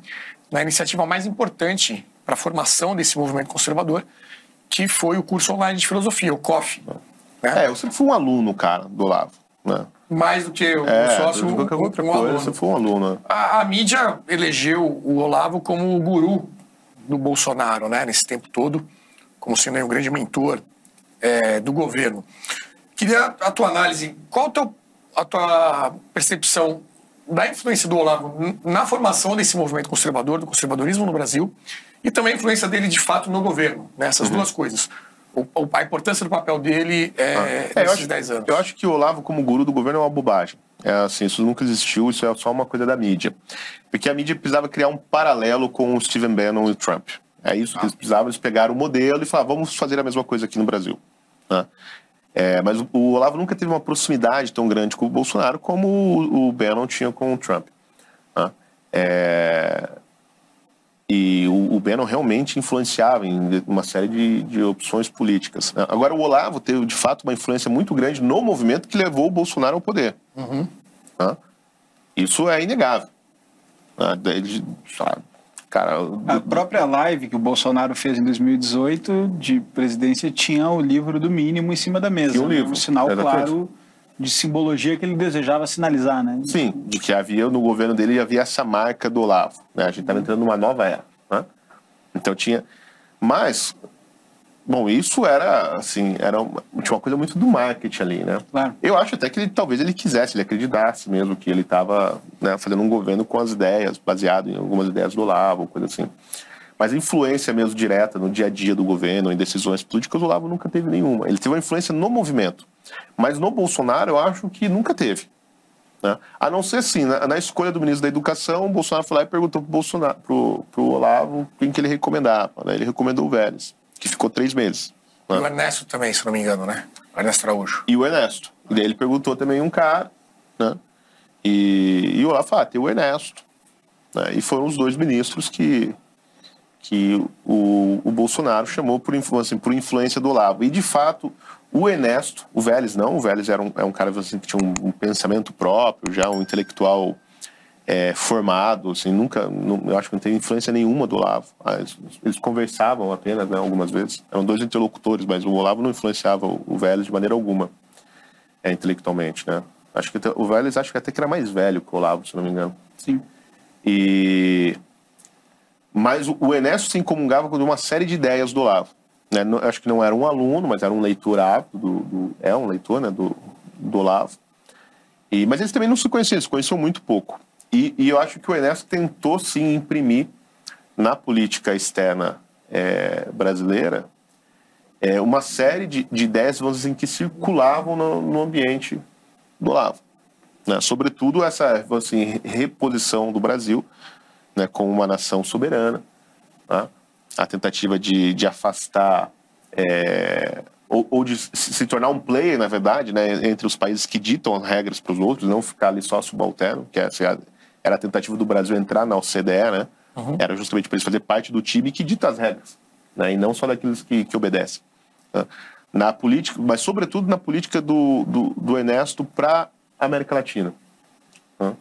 na iniciativa mais importante para a formação desse movimento conservador, que foi o curso online de filosofia, o COF. Né? É, eu sempre fui um aluno, cara, do Olavo. Né? Mais do que o É, sócio, um, outra um coisa, aluno. você foi um aluno. né? A, a mídia elegeu o Olavo como o guru do Bolsonaro, né, nesse tempo todo, como sendo um grande mentor é, do governo. Queria a tua análise, qual a tua, a tua percepção da influência do Olavo na formação desse movimento conservador, do conservadorismo no Brasil, e também a influência dele de fato no governo, né, essas duas coisas. O, a importância do papel dele é, É, eu, nesses acho, 10 anos. eu acho que o Olavo como guru do governo é uma bobagem. É assim, isso nunca existiu, isso é só uma coisa da mídia. Porque a mídia precisava criar um paralelo com o Stephen Bannon e o Trump. É isso que eles precisavam, eles pegaram o modelo e falaram, vamos fazer a mesma coisa aqui no Brasil. né? É, mas o, o Olavo nunca teve uma proximidade tão grande com o Bolsonaro como o, o Bannon tinha com o Trump. né? É, e o, o Bannon realmente influenciava em uma série de, de opções políticas. né? Agora, o Olavo teve, de fato, uma influência muito grande no movimento que levou o Bolsonaro ao poder. né? Isso é inegável. né? Ele, sabe, cara, A própria live que o Bolsonaro fez em 2018 de presidência tinha o livro do mínimo em cima da mesa. Tinha um né? livro, Um sinal exatamente. claro de simbologia que ele desejava sinalizar, né? Sim, de que havia no governo dele havia essa marca do Olavo. Né? A gente estava entrando numa nova era. Né? Então tinha. Mas, bom, isso era assim, era uma, tinha uma coisa muito do marketing ali, né? Claro. Eu acho até que ele, talvez ele quisesse, ele acreditasse mesmo que ele estava né, fazendo um governo com as ideias, baseado em algumas ideias do Olavo, coisa assim. Mas a influência mesmo direta no dia a dia do governo, em decisões políticas, o Olavo nunca teve nenhuma. Ele teve uma influência no movimento. Mas no Bolsonaro, eu acho que nunca teve. Né? A não ser assim, na, na escolha do ministro da Educação, o Bolsonaro foi lá e perguntou pro, pro Olavo quem que ele recomendava. Né? Ele recomendou o Vélez, que ficou três meses. E o Ernesto também, se não me engano, né? O Ernesto Araújo. E o Ernesto. E daí ele perguntou também um cara, né? E, e o falou, ah, tem o Ernesto. Né? E foram os dois ministros que, que o, o Bolsonaro chamou por, assim, por influência do Olavo. E, de fato, o Ernesto, o Vélez não, o Vélez era um, é um cara assim, que tinha um, um pensamento próprio, já um intelectual é, formado, assim, nunca, não- eu acho que não teve influência nenhuma do Olavo. Ah, Eles, eles conversavam apenas, né, algumas vezes. Eram dois interlocutores, mas o Olavo não influenciava o, o Vélez de maneira alguma, é, intelectualmente, né. Acho que o Vélez acho que até que era mais velho que o Olavo, se não me engano. Sim. E mas o, o Ernesto se incomungava com uma série de ideias do Olavo. Né? Não- acho que não era um aluno, mas era um leitor ávido do, do- é um leitor, né, do, do Olavo. E, mas eles também não se conheciam, se conheciam muito pouco. E, e eu acho que o Ernesto tentou sim imprimir na política externa é, brasileira é, uma série de, de ideias, vamos dizer, assim, que circulavam no, no ambiente do Olavo. Né? Sobretudo essa assim, reposição do Brasil né, como uma nação soberana, né? a tentativa de, de afastar é, ou, ou de se- tornar um player, na verdade, né, entre os países que ditam as regras para os outros, não ficar ali só subalterno, que essa era- a tentativa do Brasil entrar na OCDE, né? Era justamente para eles fazer parte do time que dita as regras, né, e não só daqueles que, que obedecem. né. Na política, mas sobretudo na política do, do, do Ernesto para a América Latina né?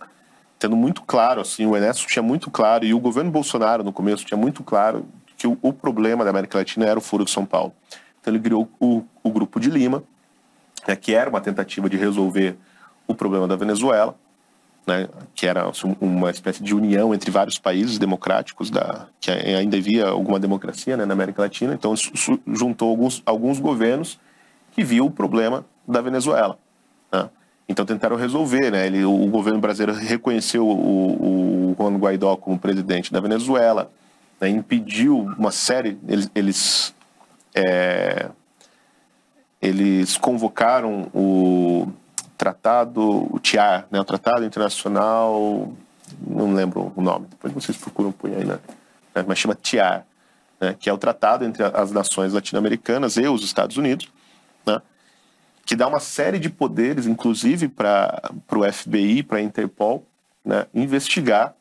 tendo muito claro, assim, o Ernesto tinha muito claro, e o governo Bolsonaro no começo tinha muito claro que o, o problema da América Latina era o Foro de São Paulo. Então ele criou o, o Grupo de Lima, né, que era uma tentativa de resolver o problema da Venezuela, né, que era uma espécie de união entre vários países democráticos, da, que ainda havia alguma democracia né, na América Latina. Então juntou alguns, alguns governos que viam o problema da Venezuela. né? Então tentaram resolver, né? Ele, o governo brasileiro reconheceu o, o Juan Guaidó como presidente da Venezuela, né? impediu uma série, eles, eles, é, eles convocaram o tratado, o TIAR, né? o Tratado Internacional, não lembro o nome, depois vocês procuram por aí, né? mas chama TIAR, né? que é o tratado entre as nações latino-americanas e os Estados Unidos, né? que dá uma série de poderes, inclusive para o FBI, para a Interpol, né, investigar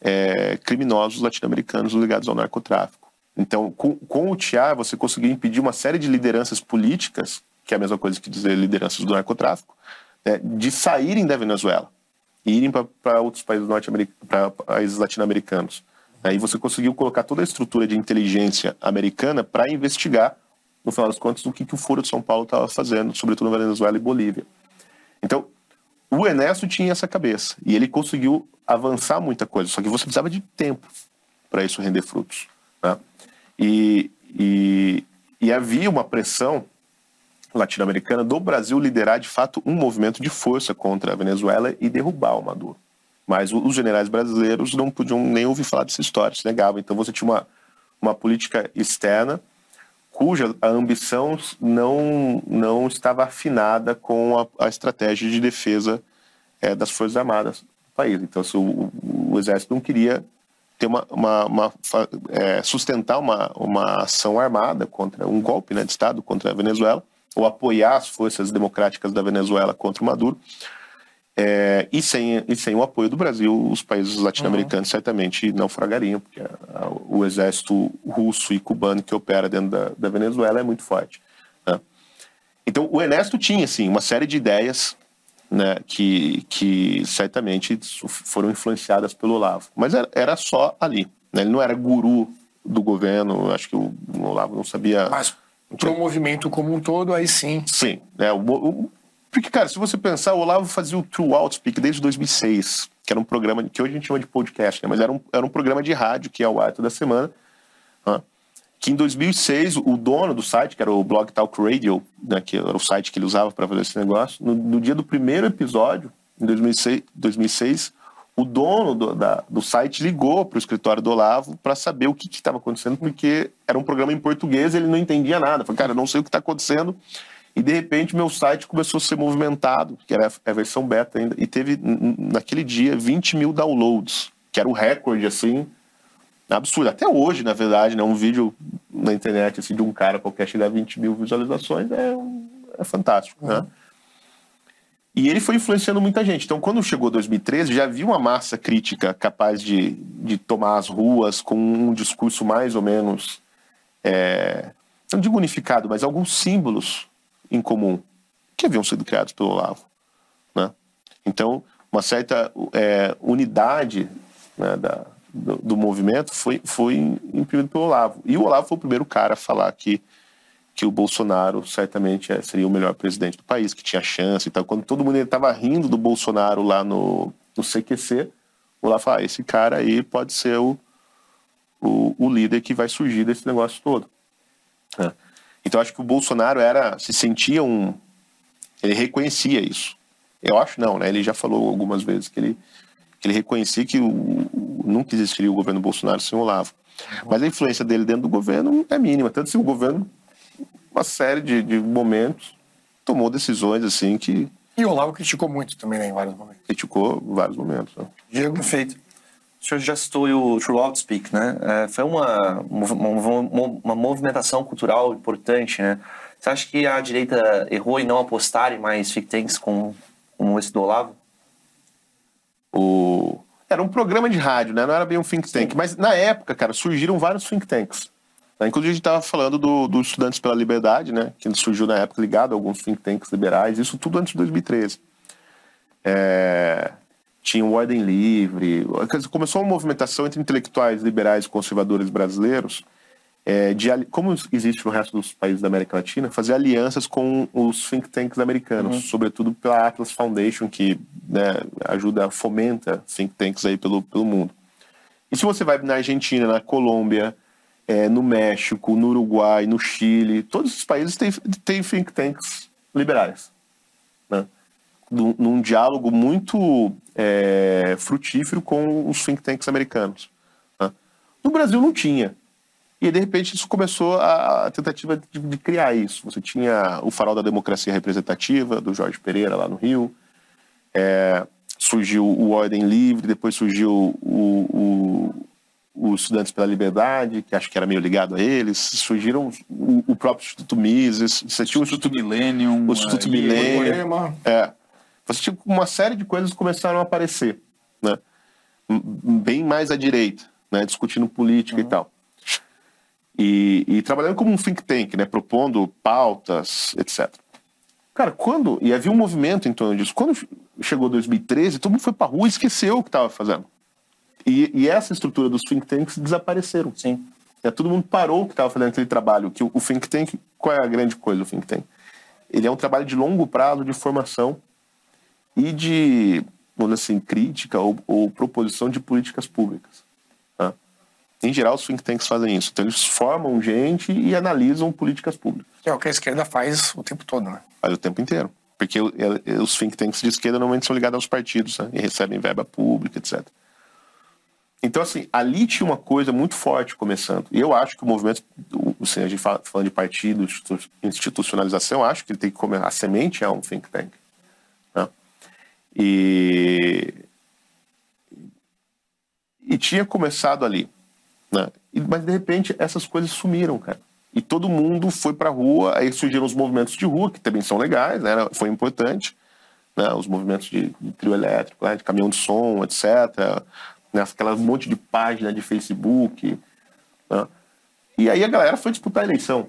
é, criminosos latino-americanos ligados ao narcotráfico. Então, com, com o TIA, você conseguiu impedir uma série de lideranças políticas, que é a mesma coisa que dizer lideranças do narcotráfico, né, de saírem da Venezuela e irem para outros países, para países latino-americanos. Aí você conseguiu colocar toda a estrutura de inteligência americana para investigar no final das contas, do que, que o Foro de São Paulo estava fazendo, sobretudo na Venezuela e Bolívia. Então, o Ernesto tinha essa cabeça e ele conseguiu avançar muita coisa, só que você precisava de tempo para isso render frutos. Né? E, e, e havia uma pressão latino-americana do Brasil liderar de fato um movimento de força contra a Venezuela e derrubar o Maduro. Mas os generais brasileiros não podiam nem ouvir falar dessa história, se negavam. Então você tinha uma, uma política externa cuja a ambição não, não estava afinada com a, a estratégia de defesa é, das Forças Armadas do país. Então, se o, o Exército não queria ter uma, uma, uma é, sustentar uma, uma ação armada contra um golpe né, de Estado contra a Venezuela, ou apoiar as forças democráticas da Venezuela contra o Maduro, é, e, sem, e sem o apoio do Brasil, os países latino-americanos uhum. certamente naufragariam, porque a, a, o exército russo e cubano que opera dentro da, da Venezuela é muito forte. Né? Então, o Ernesto tinha, assim, uma série de ideias né, que, que certamente foram influenciadas pelo Olavo. Mas era, era só ali. Né? Ele não era guru do governo, acho que o, o Olavo não sabia... Mas para o movimento como um todo, aí sim. Sim. Né? O, o, porque, cara, se você pensar, o Olavo fazia o True Outspeak desde 2006, que era um programa que hoje a gente chama de podcast, né? mas era um, era um programa de rádio que é o ar toda semana. Né? Que em 2006, o dono do site, que era o Blog Talk Radio, né? que era o site que ele usava para fazer esse negócio, no, no, dia do primeiro episódio, em 2006, 2006 o dono do, da, do site ligou para o escritório do Olavo para saber o que estava acontecendo, porque era um programa em português e ele não entendia nada. Falei, cara, não sei o que está acontecendo e de repente meu site começou a ser movimentado, que era a versão beta ainda, e teve naquele dia 20 mil downloads, que era o recorde assim, absurdo. Até hoje, na verdade, né, um vídeo na internet assim, de um cara qualquer chegar a 20 mil visualizações é, é fantástico. Né? Uhum. Né? E ele foi influenciando muita gente. Então, quando chegou 2013, já havia uma massa crítica capaz de, de tomar as ruas com um discurso mais ou menos, é, não digo unificado, mas alguns símbolos em comum que haviam sido criados pelo Olavo. Né? Então, uma certa é, unidade né, da, do, do, movimento foi, foi imprimido pelo Olavo. E o Olavo foi o primeiro cara a falar que, que o Bolsonaro certamente é, seria o melhor presidente do país, que tinha chance e tal. Quando todo mundo estava rindo do Bolsonaro lá no, no CQC, o Olavo falou, ah, esse cara aí pode ser o, o, o líder que vai surgir desse negócio todo. É. Então acho que o Bolsonaro era se sentia um ele reconhecia isso. Eu acho não, né? Ele já falou algumas vezes que ele que ele reconhecia que o, nunca existiria o governo Bolsonaro sem o Olavo. Mas a influência dele dentro do governo é mínima, tanto se o governo uma série de, de momentos tomou decisões assim que e o Olavo criticou muito também né, em vários momentos. Criticou vários momentos. Né? Diego, perfeito o senhor já citou o True Outspeak, né? É, foi uma, uma, uma, movimentação cultural importante, né? Você acha que a direita errou em não apostar em mais think tanks como, como esse do Olavo? O... Era um programa de rádio, né? Não era bem um think tank. Sim. Mas na época, cara, surgiram vários think tanks. Inclusive, a gente estava falando do, do Estudantes pela Liberdade, né? Que surgiu na época ligado a alguns think tanks liberais. Isso tudo antes de 2013. É tinha o Ordem Livre. Começou uma movimentação entre intelectuais liberais e conservadores brasileiros, é, de, como existe no resto dos países da América Latina, fazer alianças com os think tanks americanos, uhum. sobretudo pela Atlas Foundation, que né, ajuda, fomenta think tanks aí pelo, pelo mundo. E se você vai na Argentina, na Colômbia, é, no México, no Uruguai, no Chile, todos esses países têm, têm think tanks liberais. Né? num, num diálogo muito é, frutífero com os think tanks americanos. Né? No Brasil não tinha. E de repente isso começou a, a tentativa de, de, criar isso. Você tinha o Farol da Democracia Representativa, do Jorge Pereira, lá no Rio. É, surgiu o Ordem Livre, depois surgiu o, o, o, Estudantes pela Liberdade, que acho que era meio ligado a eles. Surgiram o, o próprio Instituto Mises. Você tinha o Instituto, Millennium. O Instituto Millennium. É. Você tinha uma série de coisas que começaram a aparecer. Né? Bem mais à direita, né? discutindo política uhum. e tal e, e, trabalhando como um think tank, né, propondo pautas, etc. Cara, quando. E havia um movimento em torno disso. Quando chegou 2013, todo mundo foi para rua e esqueceu o que estava fazendo. E, e, essa estrutura dos think tanks desapareceram. Sim. É, todo mundo parou que estava fazendo aquele trabalho. Que o, o think tank, qual é a grande coisa do think tank? Ele é um trabalho de longo prazo de formação e de, vamos dizer assim, crítica ou, ou proposição de políticas públicas. Em geral, os think tanks fazem isso. Então, eles formam gente e analisam políticas públicas. É o que a esquerda faz o tempo todo, né? Faz o tempo inteiro. Porque os think tanks de esquerda normalmente são ligados aos partidos né? e recebem verba pública, etc. Então, assim, ali tinha uma coisa muito forte começando. E eu acho que o movimento, assim, a gente fala, falando de partido, institucionalização, acho que ele tem que comer. A semente é um think tank. Né? E, e tinha começado ali. Né? E, mas de repente essas coisas sumiram, cara. E todo mundo foi para a rua, aí surgiram os movimentos de rua, que também são legais, né? foi importante. Né? Os movimentos de, de trio elétrico, né? de caminhão de som, etc. Né? Aquela monte de página de Facebook. Né? E aí a galera foi disputar a eleição.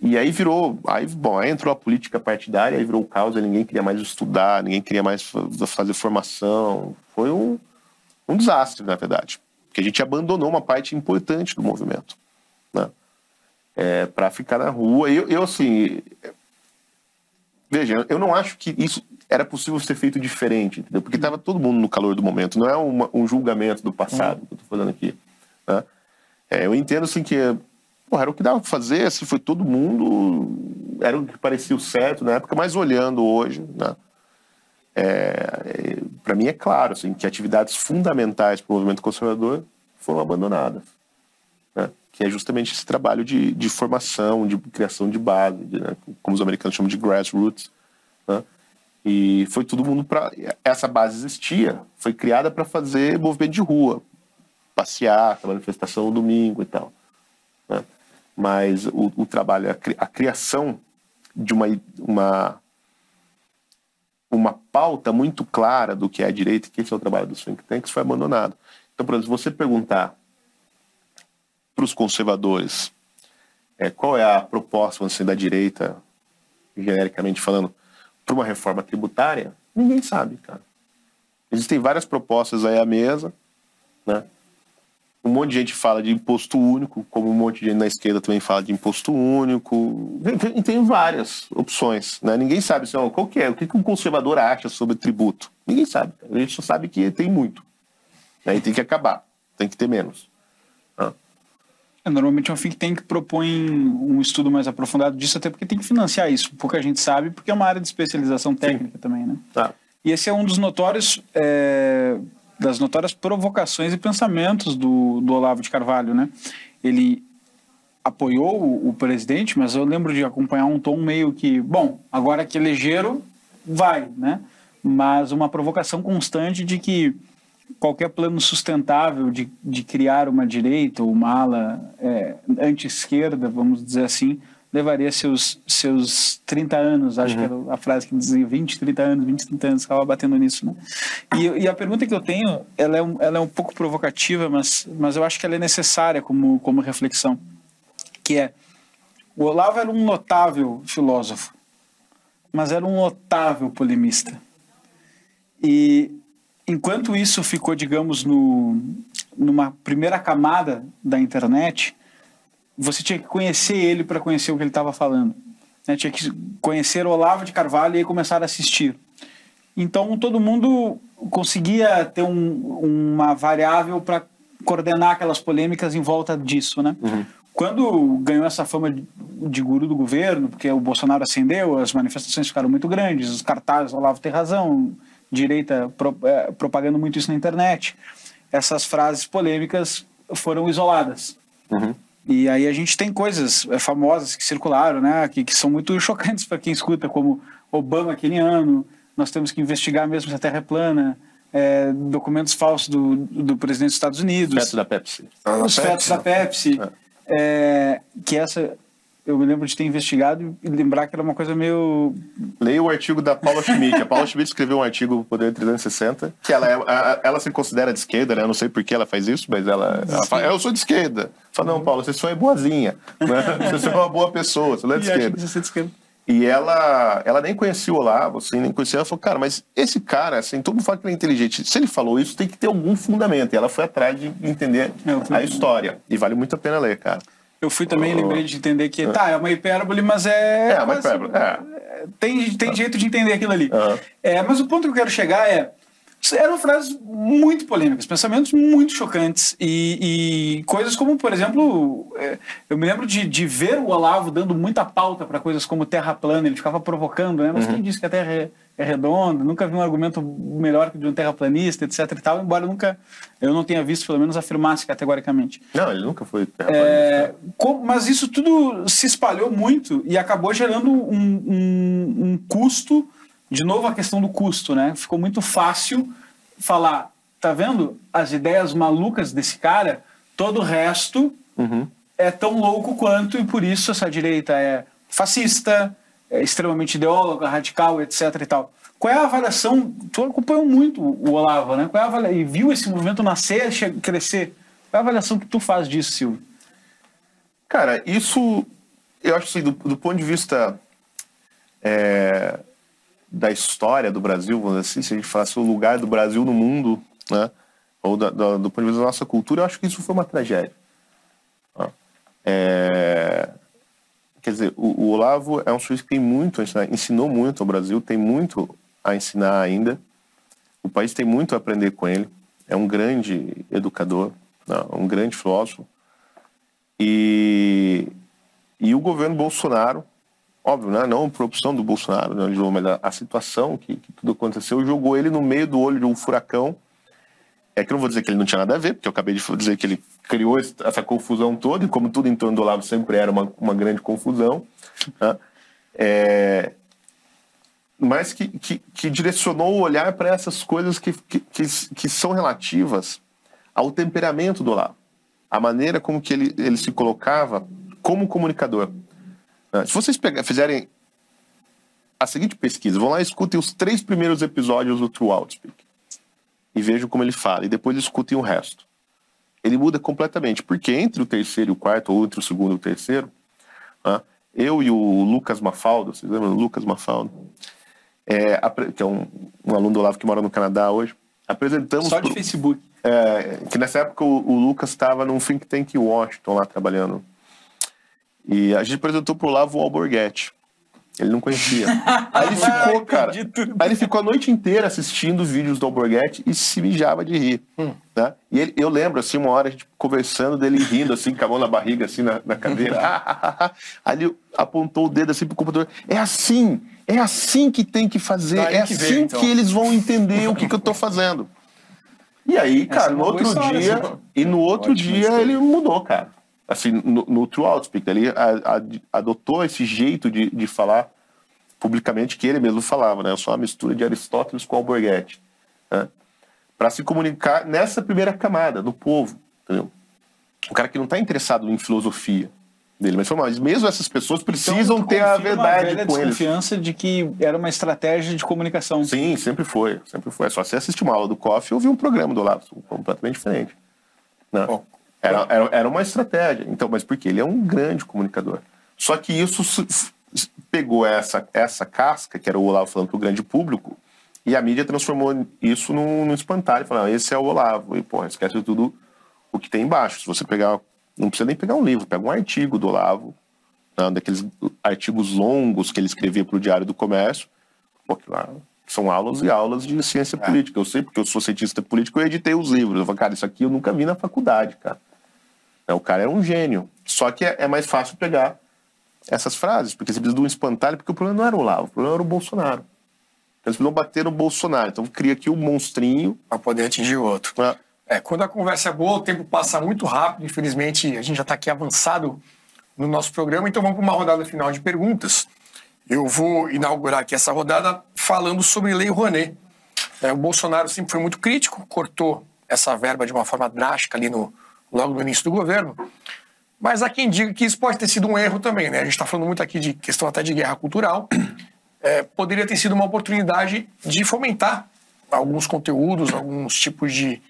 E aí virou, aí, bom, aí entrou a política partidária, aí virou o caos, ninguém queria mais estudar, ninguém queria mais fazer formação. Foi um, um desastre, na verdade que a gente abandonou uma parte importante do movimento, né? É, para ficar na rua. Eu, eu, assim, veja, eu não acho que isso era possível ser feito diferente, entendeu? Porque estava todo mundo no calor do momento, não é uma, um julgamento do passado que eu estou fazendo aqui. Né? É, eu entendo, assim, que porra, era o que dava para fazer, assim, foi todo mundo, era o que parecia o certo na época, mas olhando hoje, né? É, para mim é claro assim, que atividades fundamentais para o movimento conservador foram abandonadas. Né? Que é justamente esse trabalho de, de formação, de criação de base, de, né? como os americanos chamam de grassroots. E foi todo mundo para. Essa base existia, foi criada para fazer movimento de rua, passear, manifestação no domingo e tal. Né? Mas o, o trabalho, a, a criação de uma, uma uma pauta muito clara do que é a direita, que esse é o trabalho dos think tanks, foi abandonado. Então, por exemplo, se você perguntar para os conservadores é, qual é a proposta assim, da direita, genericamente falando, para uma reforma tributária, ninguém sabe, cara. Existem várias propostas aí à mesa, né? Um monte de gente fala de imposto único, como um monte de gente na esquerda também fala de imposto único. Tem, tem várias opções, né? Ninguém sabe assim, qual que é, o que, que um conservador acha sobre tributo. Ninguém sabe. A gente só sabe que tem muito. Aí né? tem que acabar, tem que ter menos. É, normalmente é um think tank propõe um estudo mais aprofundado disso, até porque tem que financiar isso. Pouca gente sabe, porque é uma área de especialização técnica Sim. também, né? Tá. E esse é um dos notórios é, das notórias provocações e pensamentos do, do Olavo de Carvalho, né? Ele apoiou o, o, presidente, mas eu lembro de acompanhar um tom meio que, bom, agora que elegeram, vai, né? Mas uma provocação constante de que qualquer plano sustentável de, de criar uma direita ou uma ala é, anti-esquerda, vamos dizer assim, levaria seus, seus 30 anos, acho uhum. que era a frase que dizia 20, 30 anos, 20, 30 anos, ficava batendo nisso, né? E, e, a pergunta que eu tenho, ela é um, ela é um pouco provocativa, mas, mas eu acho que ela é necessária como, como reflexão, que é, o Olavo era um notável filósofo, mas era um notável polemista. E enquanto isso ficou, digamos, no, numa primeira camada da internet, você tinha que conhecer ele para conhecer o que ele estava falando. Né? Tinha que conhecer o Olavo de Carvalho e começar a assistir. Então todo mundo conseguia ter um, uma variável para coordenar aquelas polêmicas em volta disso, né? Uhum. quando ganhou essa fama de, de guru do governo, porque o Bolsonaro acendeu, as manifestações ficaram muito grandes, os cartazes, Olavo tem razão, direita pro, é, propagando muito isso na internet, essas frases polêmicas foram isoladas. Uhum. E aí a gente tem coisas é, famosas que circularam, né, que, que são muito chocantes para quem escuta, como Obama aquele ano, nós temos que investigar mesmo se a Terra é plana, é, documentos falsos do, do presidente dos Estados Unidos. Feto da Pepsi. Os fetos da Pepsi. É, que essa eu me lembro de ter investigado e lembrar que era uma coisa meio. Leia o artigo da Paula Schmidt. A Paula Schmidt escreveu um artigo no Poder 360, que ela, é, ela se considera de esquerda, né? Eu não sei por que ela faz isso, mas ela, ela fala, eu sou de esquerda. Fala, não, Paula, você só é boazinha. Né? Você é uma boa pessoa, você não é de esquerda. que você é de esquerda. E ela, ela nem conhecia o Olavo, assim, nem conhecia. Ela falou, cara, mas esse cara, assim, todo mundo fala que ele é inteligente. Se ele falou isso, tem que ter algum fundamento. E ela foi atrás de entender É, a história. E vale muito a pena ler, cara. Eu fui também, lembrei de entender que, tá, é uma hipérbole, mas é. É, uma mas, hipérbole, é. Tem, tem jeito de entender aquilo ali. É, mas o ponto que eu quero chegar é. Eram frases muito polêmicas, pensamentos muito chocantes e, e coisas como, por exemplo, é, eu me lembro de, de ver o Olavo dando muita pauta para coisas como terra plana, ele ficava provocando, né? Mas Uhum. quem disse que a Terra é, é redonda? Nunca vi um argumento melhor que de um terraplanista, etc e tal, embora eu nunca, eu não tenha visto, pelo menos, afirmasse categoricamente. Não, ele nunca foi É, terraplanista. co- mas isso tudo se espalhou muito e acabou gerando um, um- um custo. De novo, a questão do custo, né? Ficou muito fácil falar, tá vendo? As ideias malucas desse cara, todo o resto Uhum. é tão louco quanto e por isso essa direita é fascista, é extremamente ideóloga, radical, etc e tal. Qual é a avaliação? Tu acompanhou muito o Olavo, né? Qual é a avalia- e viu esse movimento nascer, crescer. Qual é a avaliação que tu faz disso, Silvio? Cara, isso, eu acho assim, do, do ponto de vista é, da história do Brasil, vamos dizer assim, se a gente falasse o lugar do Brasil no mundo, né? Ou da- da- do ponto de vista da nossa cultura, eu acho que isso foi uma tragédia. É, quer dizer, o, o Olavo é um sujeito que tem muito a ensinar, ensinou muito ao Brasil, tem muito a ensinar ainda. O país tem muito a aprender com ele. É um grande educador, né, um grande filósofo. E, e o governo Bolsonaro, óbvio, né, não por opção do Bolsonaro, né, mas a, a situação que, que tudo aconteceu jogou ele no meio do olho de um furacão. É que eu não vou dizer que ele não tinha nada a ver, porque eu acabei de dizer que ele criou essa confusão toda, e como tudo em torno do Olavo sempre era uma, uma grande confusão. né, é, mas que, que, que direcionou o olhar para essas coisas que, que, que, que são relativas ao temperamento do Olavo, a maneira como que ele, ele se colocava como comunicador. né. Se vocês pegar, fizerem a seguinte pesquisa, vão lá e escutem os três primeiros episódios do True Outspeak e vejam como ele fala, e depois escutem o resto. Ele muda completamente, porque entre o terceiro e o quarto, ou entre o segundo e o terceiro, né, eu e o Lucas Mafaldo, vocês lembram do Lucas Mafaldo? É, que é um, um aluno do Olavo que mora no Canadá hoje, apresentamos Só de pro- Facebook. é, que nessa época o, o Lucas estava num think tank em Washington lá trabalhando. E a gente apresentou pro Olavo o Alborguete. Ele não conhecia. Aí ele ficou, cara. Aí ele ficou a noite inteira assistindo os vídeos do Alborguete e se mijava de rir. Né? E ele- eu lembro, assim, uma hora a gente conversando dele rindo, assim, com a mão na barriga, assim, na, na cadeira. Aí ele apontou o dedo assim pro computador. É assim, é assim que tem que fazer. Daí é que assim veio, então. que eles vão entender o que, que eu tô fazendo. E aí, Essa cara, é no outro história, dia, essa. e no outro dia história. ele mudou, cara. Assim, no, no True Outspeak, ele a- a- adotou esse jeito de, de falar publicamente que ele mesmo falava, né? Eu sou uma mistura de Aristóteles com Alborguete, né? Para se comunicar nessa primeira camada do povo, entendeu? O cara que não está interessado em filosofia dele, mas, mas mesmo essas pessoas precisam Então, ter a uma verdade com eles. desconfiança de que era uma estratégia de comunicação. Sim, sempre foi, sempre foi. É só você assistir uma aula do COF e ouvir um programa do Olavo, completamente diferente. Né? Bom. Era, era, era uma estratégia. Então, mas porque ele é um grande comunicador. Só que isso pegou essa, essa casca, que era o Olavo falando para o grande público, e a mídia transformou isso num, num espantalho, falando, esse é o Olavo. E, pô, esquece tudo o que tem embaixo. Se você pegar, não precisa nem pegar um livro, pega um artigo do Olavo, né, daqueles artigos longos que ele escrevia para o Diário do Comércio, pô, que lá são aulas e aulas de ciência política. Eu sei porque eu sou cientista político, eu editei os livros. Eu falo, cara, isso aqui eu nunca vi na faculdade, cara. Né? O cara era um gênio. Só que é, é mais fácil pegar essas frases, porque você precisa de um espantalho, porque o problema não era o Olavo, o problema era o Bolsonaro. Eles precisam bater no Bolsonaro. Então cria aqui um monstrinho. Para poder atingir o outro. né? É, quando a conversa é boa, o tempo passa muito rápido. Infelizmente, a gente já está aqui avançado no nosso programa, então vamos para uma rodada final de perguntas. Eu vou inaugurar aqui essa rodada falando sobre Lei Rouanet. É, o Bolsonaro sempre foi muito crítico, cortou essa verba de uma forma drástica ali no, logo no início do governo. Mas há quem diga que isso pode ter sido um erro também, né? A gente está falando muito aqui de questão até de guerra cultural. É, poderia ter sido uma oportunidade de fomentar alguns conteúdos, alguns tipos de,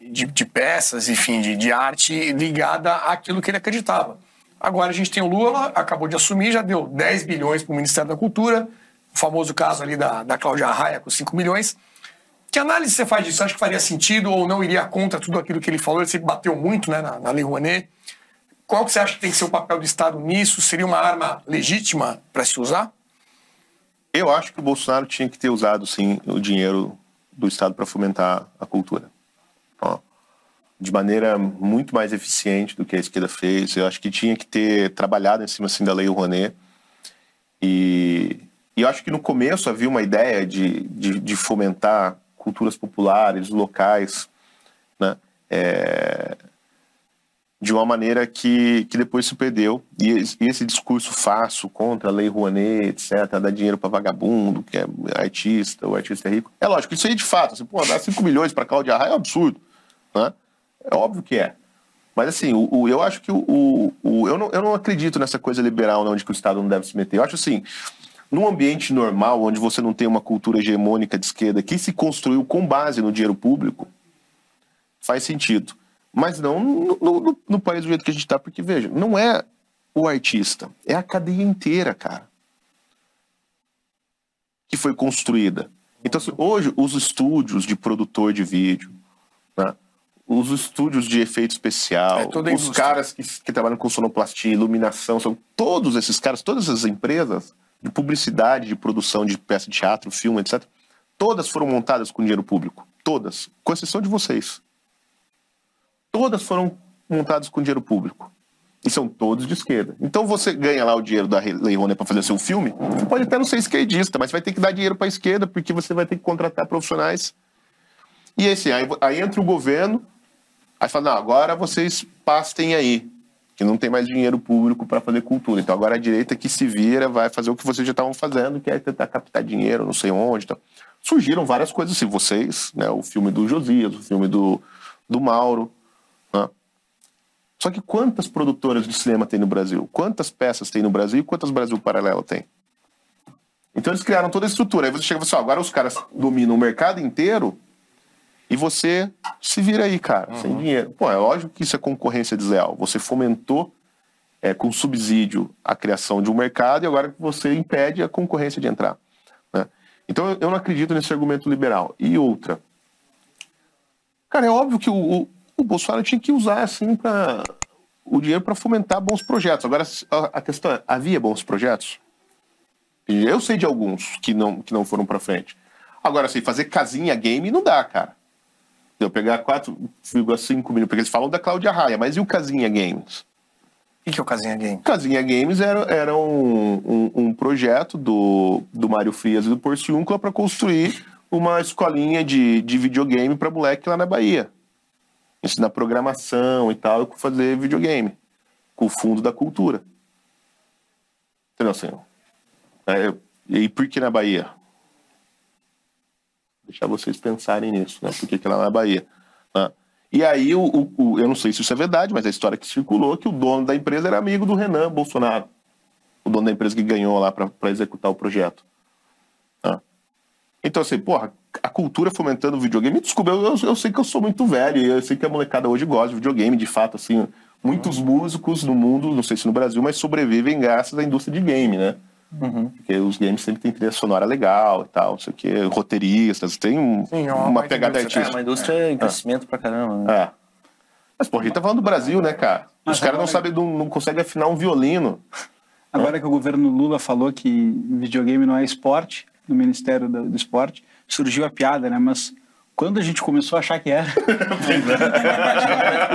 de, de peças, enfim, de, de arte ligada àquilo que ele acreditava. Agora a gente tem o Lula, acabou de assumir, já deu 10 bilhões para o Ministério da Cultura, o famoso caso ali da, da Cláudia Raia com 5 milhões. Que análise você faz disso? Acha que faria sentido ou não iria contra tudo aquilo que ele falou? Ele sempre bateu muito né, na, na Lei Rouanet. Qual que você acha que tem que ser o papel do Estado nisso? Seria uma arma legítima para se usar? Eu acho que o Bolsonaro tinha que ter usado, sim, o dinheiro do Estado para fomentar a cultura. Ó, de maneira muito mais eficiente do que a esquerda fez. Eu acho que tinha que ter trabalhado em cima assim, da Lei Rouanet. E, e eu acho que no começo havia uma ideia de, de, de fomentar culturas populares, locais, né? É, de uma maneira que, que depois se perdeu. E esse, discurso falso contra a lei Rouanet, etc., dar dinheiro para vagabundo, que é artista, o artista é rico. É lógico, isso aí de fato, assim, pô, dar 5 milhões para Cláudia Raia é um absurdo. Né? É óbvio que é. Mas assim, o, o eu acho que o, o, o, eu, não, eu não acredito nessa coisa liberal não, de que o Estado não deve se meter. Eu acho assim, num ambiente normal, onde você não tem uma cultura hegemônica de esquerda que se construiu com base no dinheiro público, faz sentido. Mas não no, no, no país do jeito que a gente está, porque veja, não é o artista, é a cadeia inteira, cara, que foi construída. Então, assim, hoje, os estúdios de produtor de vídeo, né, os estúdios de efeito especial, É os caras que, que trabalham com sonoplastia, iluminação, são todos esses caras, todas as empresas de publicidade, de produção de peça de teatro, filme, etc., todas foram montadas com dinheiro público. Todas. Com exceção de vocês. Todas foram montadas com dinheiro público. E são todos de esquerda. Então você ganha lá o dinheiro da Lei Rouanet para fazer seu filme, você pode até não ser esquerdista, mas vai ter que dar dinheiro para a esquerda, porque você vai ter que contratar profissionais. E assim, aí, aí entra o governo, aí fala, não, agora vocês pastem aí, que não tem mais dinheiro público para fazer cultura. Então agora a direita que se vira vai fazer o que vocês já estavam fazendo, que é tentar captar dinheiro, não sei onde. Então. Surgiram várias coisas assim, vocês, né, o filme do Josias, o filme do, do Mauro, né? Só que quantas produtoras de cinema tem no Brasil? Quantas peças tem no Brasil e quantas Brasil Paralelo tem? Então eles criaram toda a estrutura. Aí você chega e fala assim, ó, agora os caras dominam o mercado inteiro e você se vira aí, cara, sem dinheiro. Pô, é lógico que isso é concorrência desleal. Você fomentou é, com subsídio a criação de um mercado e agora você impede a concorrência de entrar. né? Então eu- não acredito nesse argumento liberal. E outra, cara, é óbvio que o, o, o Bolsonaro tinha que usar assim para o dinheiro para fomentar bons projetos. Agora a, questão é, havia bons projetos? Eu sei de alguns que não que não foram para frente. Agora assim, fazer casinha game não dá, cara. Eu pegar 4,5 milhões, porque eles falam da Cláudia Raia, mas e o Casinha Games? O que, que é o Casinha Game? Casinha Games era, era um, um, um projeto do, do Mário Frias e do Porciúncula para construir uma escolinha de, de videogame para moleque lá na Bahia. Ensinar programação e tal, e fazer videogame. Com o fundo da cultura. Entendeu assim? É, e por que na Bahia? Deixar vocês pensarem nisso, né? Por que, que lá na Bahia? né? E aí, o, o- eu não sei se isso é verdade, mas a história que circulou é que o dono da empresa era amigo do Renan Bolsonaro. O dono da empresa que ganhou lá para executar o projeto. né? Então, assim, porra, a cultura fomentando o videogame. Desculpa, eu, eu, eu sei que eu sou muito velho eu sei que a molecada hoje gosta de videogame, de fato, assim. Muitos músicos no mundo, não sei se no Brasil, mas sobrevivem graças à indústria de game, né? Porque os games sempre tem trilha sonora legal e tal, não sei o quê, roteiristas, tem um- Sim, é uma uma pegada indústria, É artística. uma indústria em crescimento pra caramba. Né? É. Mas, pô, a gente tá falando do Brasil, né, cara? Mas Os caras não agora- sabem, não, não conseguem afinar um violino. Agora que o governo Lula falou que videogame não é esporte, no Ministério do, do Esporte, surgiu a piada, né? Mas Quando a gente começou a achar que era.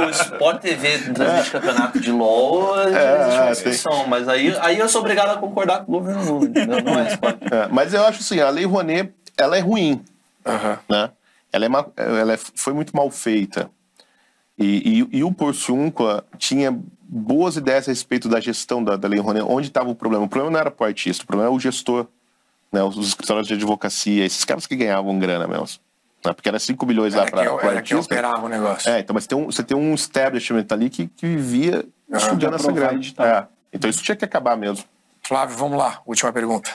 o Sport TV transmite é. campeonato de LOL, é, existe uma exceção. Mas aí, aí eu sou obrigado a concordar com o governo Lula, entendeu? Não é Sport. É, mas eu acho assim, a Lei Rouanet, ela é ruim. Uhum. Né? Ela, é mal, ela é, foi muito mal feita. E, e, e o Porciúncula tinha boas ideias a respeito da gestão da, da Lei Rouanet. Onde estava o problema? O problema não era o artista, o problema era o gestor. Né? Os, os escritórios de advocacia, esses caras que ganhavam grana mesmo. Né? Porque era 5 milhões lá para o artista. que operava o negócio. É, então, mas tem um, você tem um establishment ali que, que vivia uhum. estudando essa grana. É. Então isso tinha que acabar mesmo. Flávio, vamos lá. Última pergunta.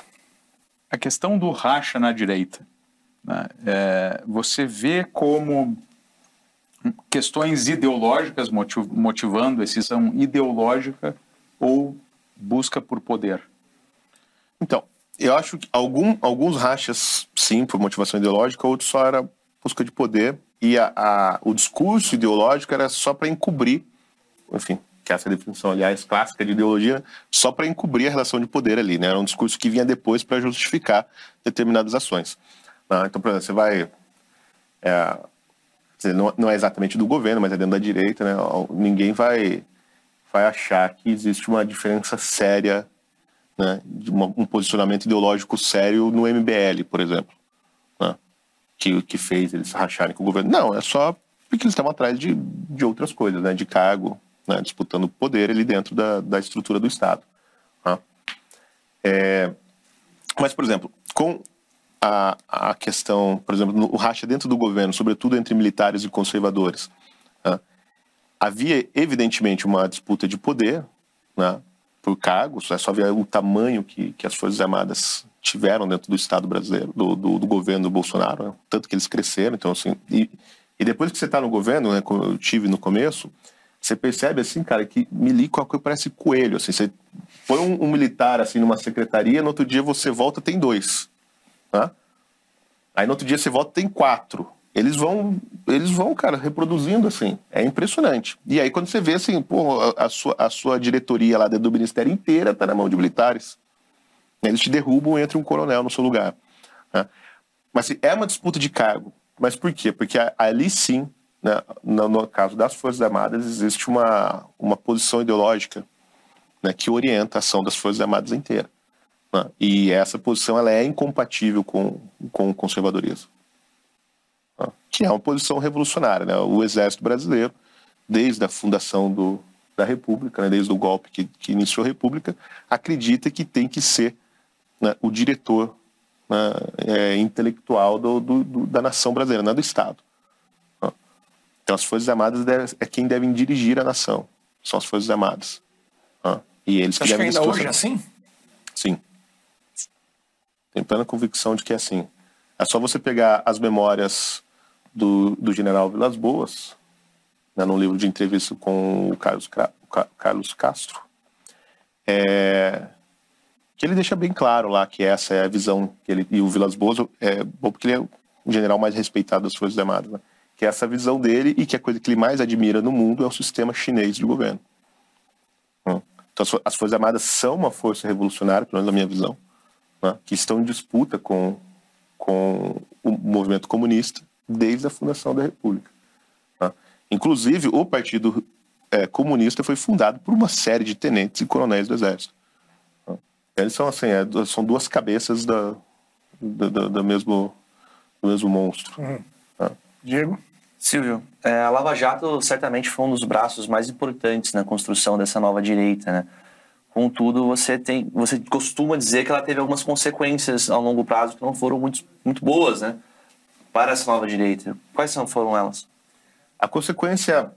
A questão do racha na direita. Né? É, você vê como questões ideológicas motivando decisão ideológica ou busca por poder? Então, eu acho que algum, alguns rachas, sim, por motivação ideológica, outros só era busca de poder e a, a o discurso ideológico era só para encobrir, enfim, que essa definição, aliás, clássica de ideologia, só para encobrir a relação de poder ali, né? Era um discurso que vinha depois para justificar determinadas ações. Ah, então, por exemplo, você vai... É, não, é exatamente do governo, mas é dentro da direita, né? Ninguém vai, vai achar que existe uma diferença séria, né? De uma, um posicionamento ideológico sério no MBL, por exemplo? Que, que fez eles racharem com o governo. Não, é só porque eles estavam atrás de, de outras coisas, né? De cargo, né? disputando poder ali dentro da, da estrutura do Estado. Né? É, mas, por exemplo, com a, a questão, por exemplo, o racha dentro do governo, sobretudo entre militares e conservadores. Né? Havia, evidentemente, uma disputa de poder né, por cargos, é só ver o tamanho que, que as Forças Armadas tiveram dentro do Estado brasileiro, do, do, do governo do Bolsonaro, né? tanto que eles cresceram. Então, assim, e, e depois que você está no governo, né, como eu tive no começo, você percebe assim, cara, que milico é uma coisa parece coelho. Assim, você põe um, um, militar assim numa secretaria, no outro dia você volta tem dois. Tá? Aí no outro dia você volta tem quatro. Eles vão, eles vão, cara, reproduzindo assim. É impressionante. E aí quando você vê assim, pô, a, a sua, a sua diretoria lá dentro do ministério inteira tá na mão de militares. Eles te derrubam entre um coronel no seu lugar. Né? Mas é uma disputa de cargo. Mas por quê? Porque ali sim, né, no, caso das Forças Armadas, existe uma, uma posição ideológica né, que orienta a ação das Forças Armadas inteira. Né? E essa posição ela é incompatível com, com o conservadorismo, né? que é uma posição revolucionária. Né? O Exército Brasileiro, desde a fundação do, da República, desde o golpe que, que, iniciou a República, acredita que tem que ser né, o diretor né, é, intelectual do, do, do, da nação brasileira, não é do Estado. Né? Então, as Forças Armadas é quem devem dirigir a nação, são as Forças Armadas. Né? E eles Você que devem que ainda hoje é assim? Sim. Tenho plena convicção de que é assim. É só você pegar as memórias do, do general Vilas Boas, né, num livro de entrevista com o Carlos, o Carlos Castro, é, que ele deixa bem claro lá que essa é a visão que ele e o Vilas Boas é bom porque ele é o general mais respeitado das Forças Armadas, né? que é essa visão dele e que a coisa que ele mais admira no mundo é o sistema chinês de governo. Hum. Então as Forças Armadas são uma força revolucionária, pelo menos na minha visão, né, que estão em disputa com, com o movimento comunista desde a fundação da República. Né. Inclusive, o Partido é, Comunista foi fundado por uma série de tenentes e coronéis do Exército. Eles são assim, é, são duas cabeças da, da, da, da mesmo, do mesmo monstro. Uhum. Né. Diego? Silvio, é, a Lava Jato certamente foi um dos braços mais importantes na construção dessa nova direita, né? Contudo, você tem, você costuma dizer que ela teve algumas consequências ao longo prazo que não foram muito, muito boas, né? Para essa nova direita. Quais são, foram elas? A consequência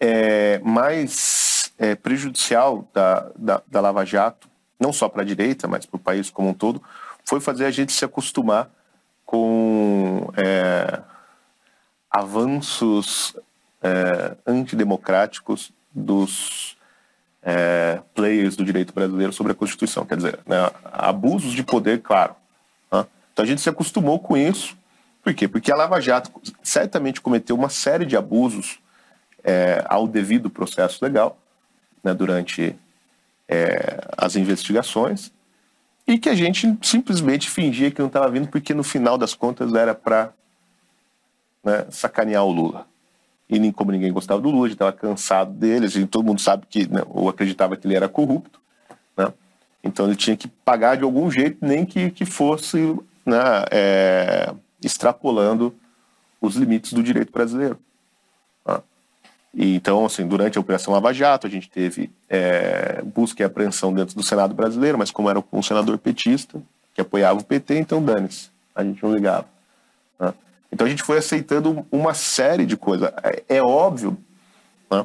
é, mais é, prejudicial da, da, da Lava Jato, não só para a direita, mas para o país como um todo, foi fazer a gente se acostumar com é, avanços é, antidemocráticos dos é, players do direito brasileiro sobre a Constituição. Quer dizer, né, abusos de poder, claro. Né? Então a gente se acostumou com isso. Por quê? Porque a Lava Jato certamente cometeu uma série de abusos é, ao devido processo legal né, durante é, as investigações e que a gente simplesmente fingia que não estava vindo porque no final das contas era para né, sacanear o Lula. E nem como ninguém gostava do Lula, a gente estava cansado dele, gente, todo mundo sabe que, né, ou acreditava que ele era corrupto, né? Então ele tinha que pagar de algum jeito, nem que, que fosse né, é, extrapolando os limites do direito brasileiro. Né? E, então, assim, durante a Operação Lava Jato, a gente teve é, busca e apreensão dentro do Senado brasileiro, mas como era um senador petista, que apoiava o PT, então dane-se, a gente não ligava. Né? Então a gente foi aceitando uma série de coisas. É, é óbvio né,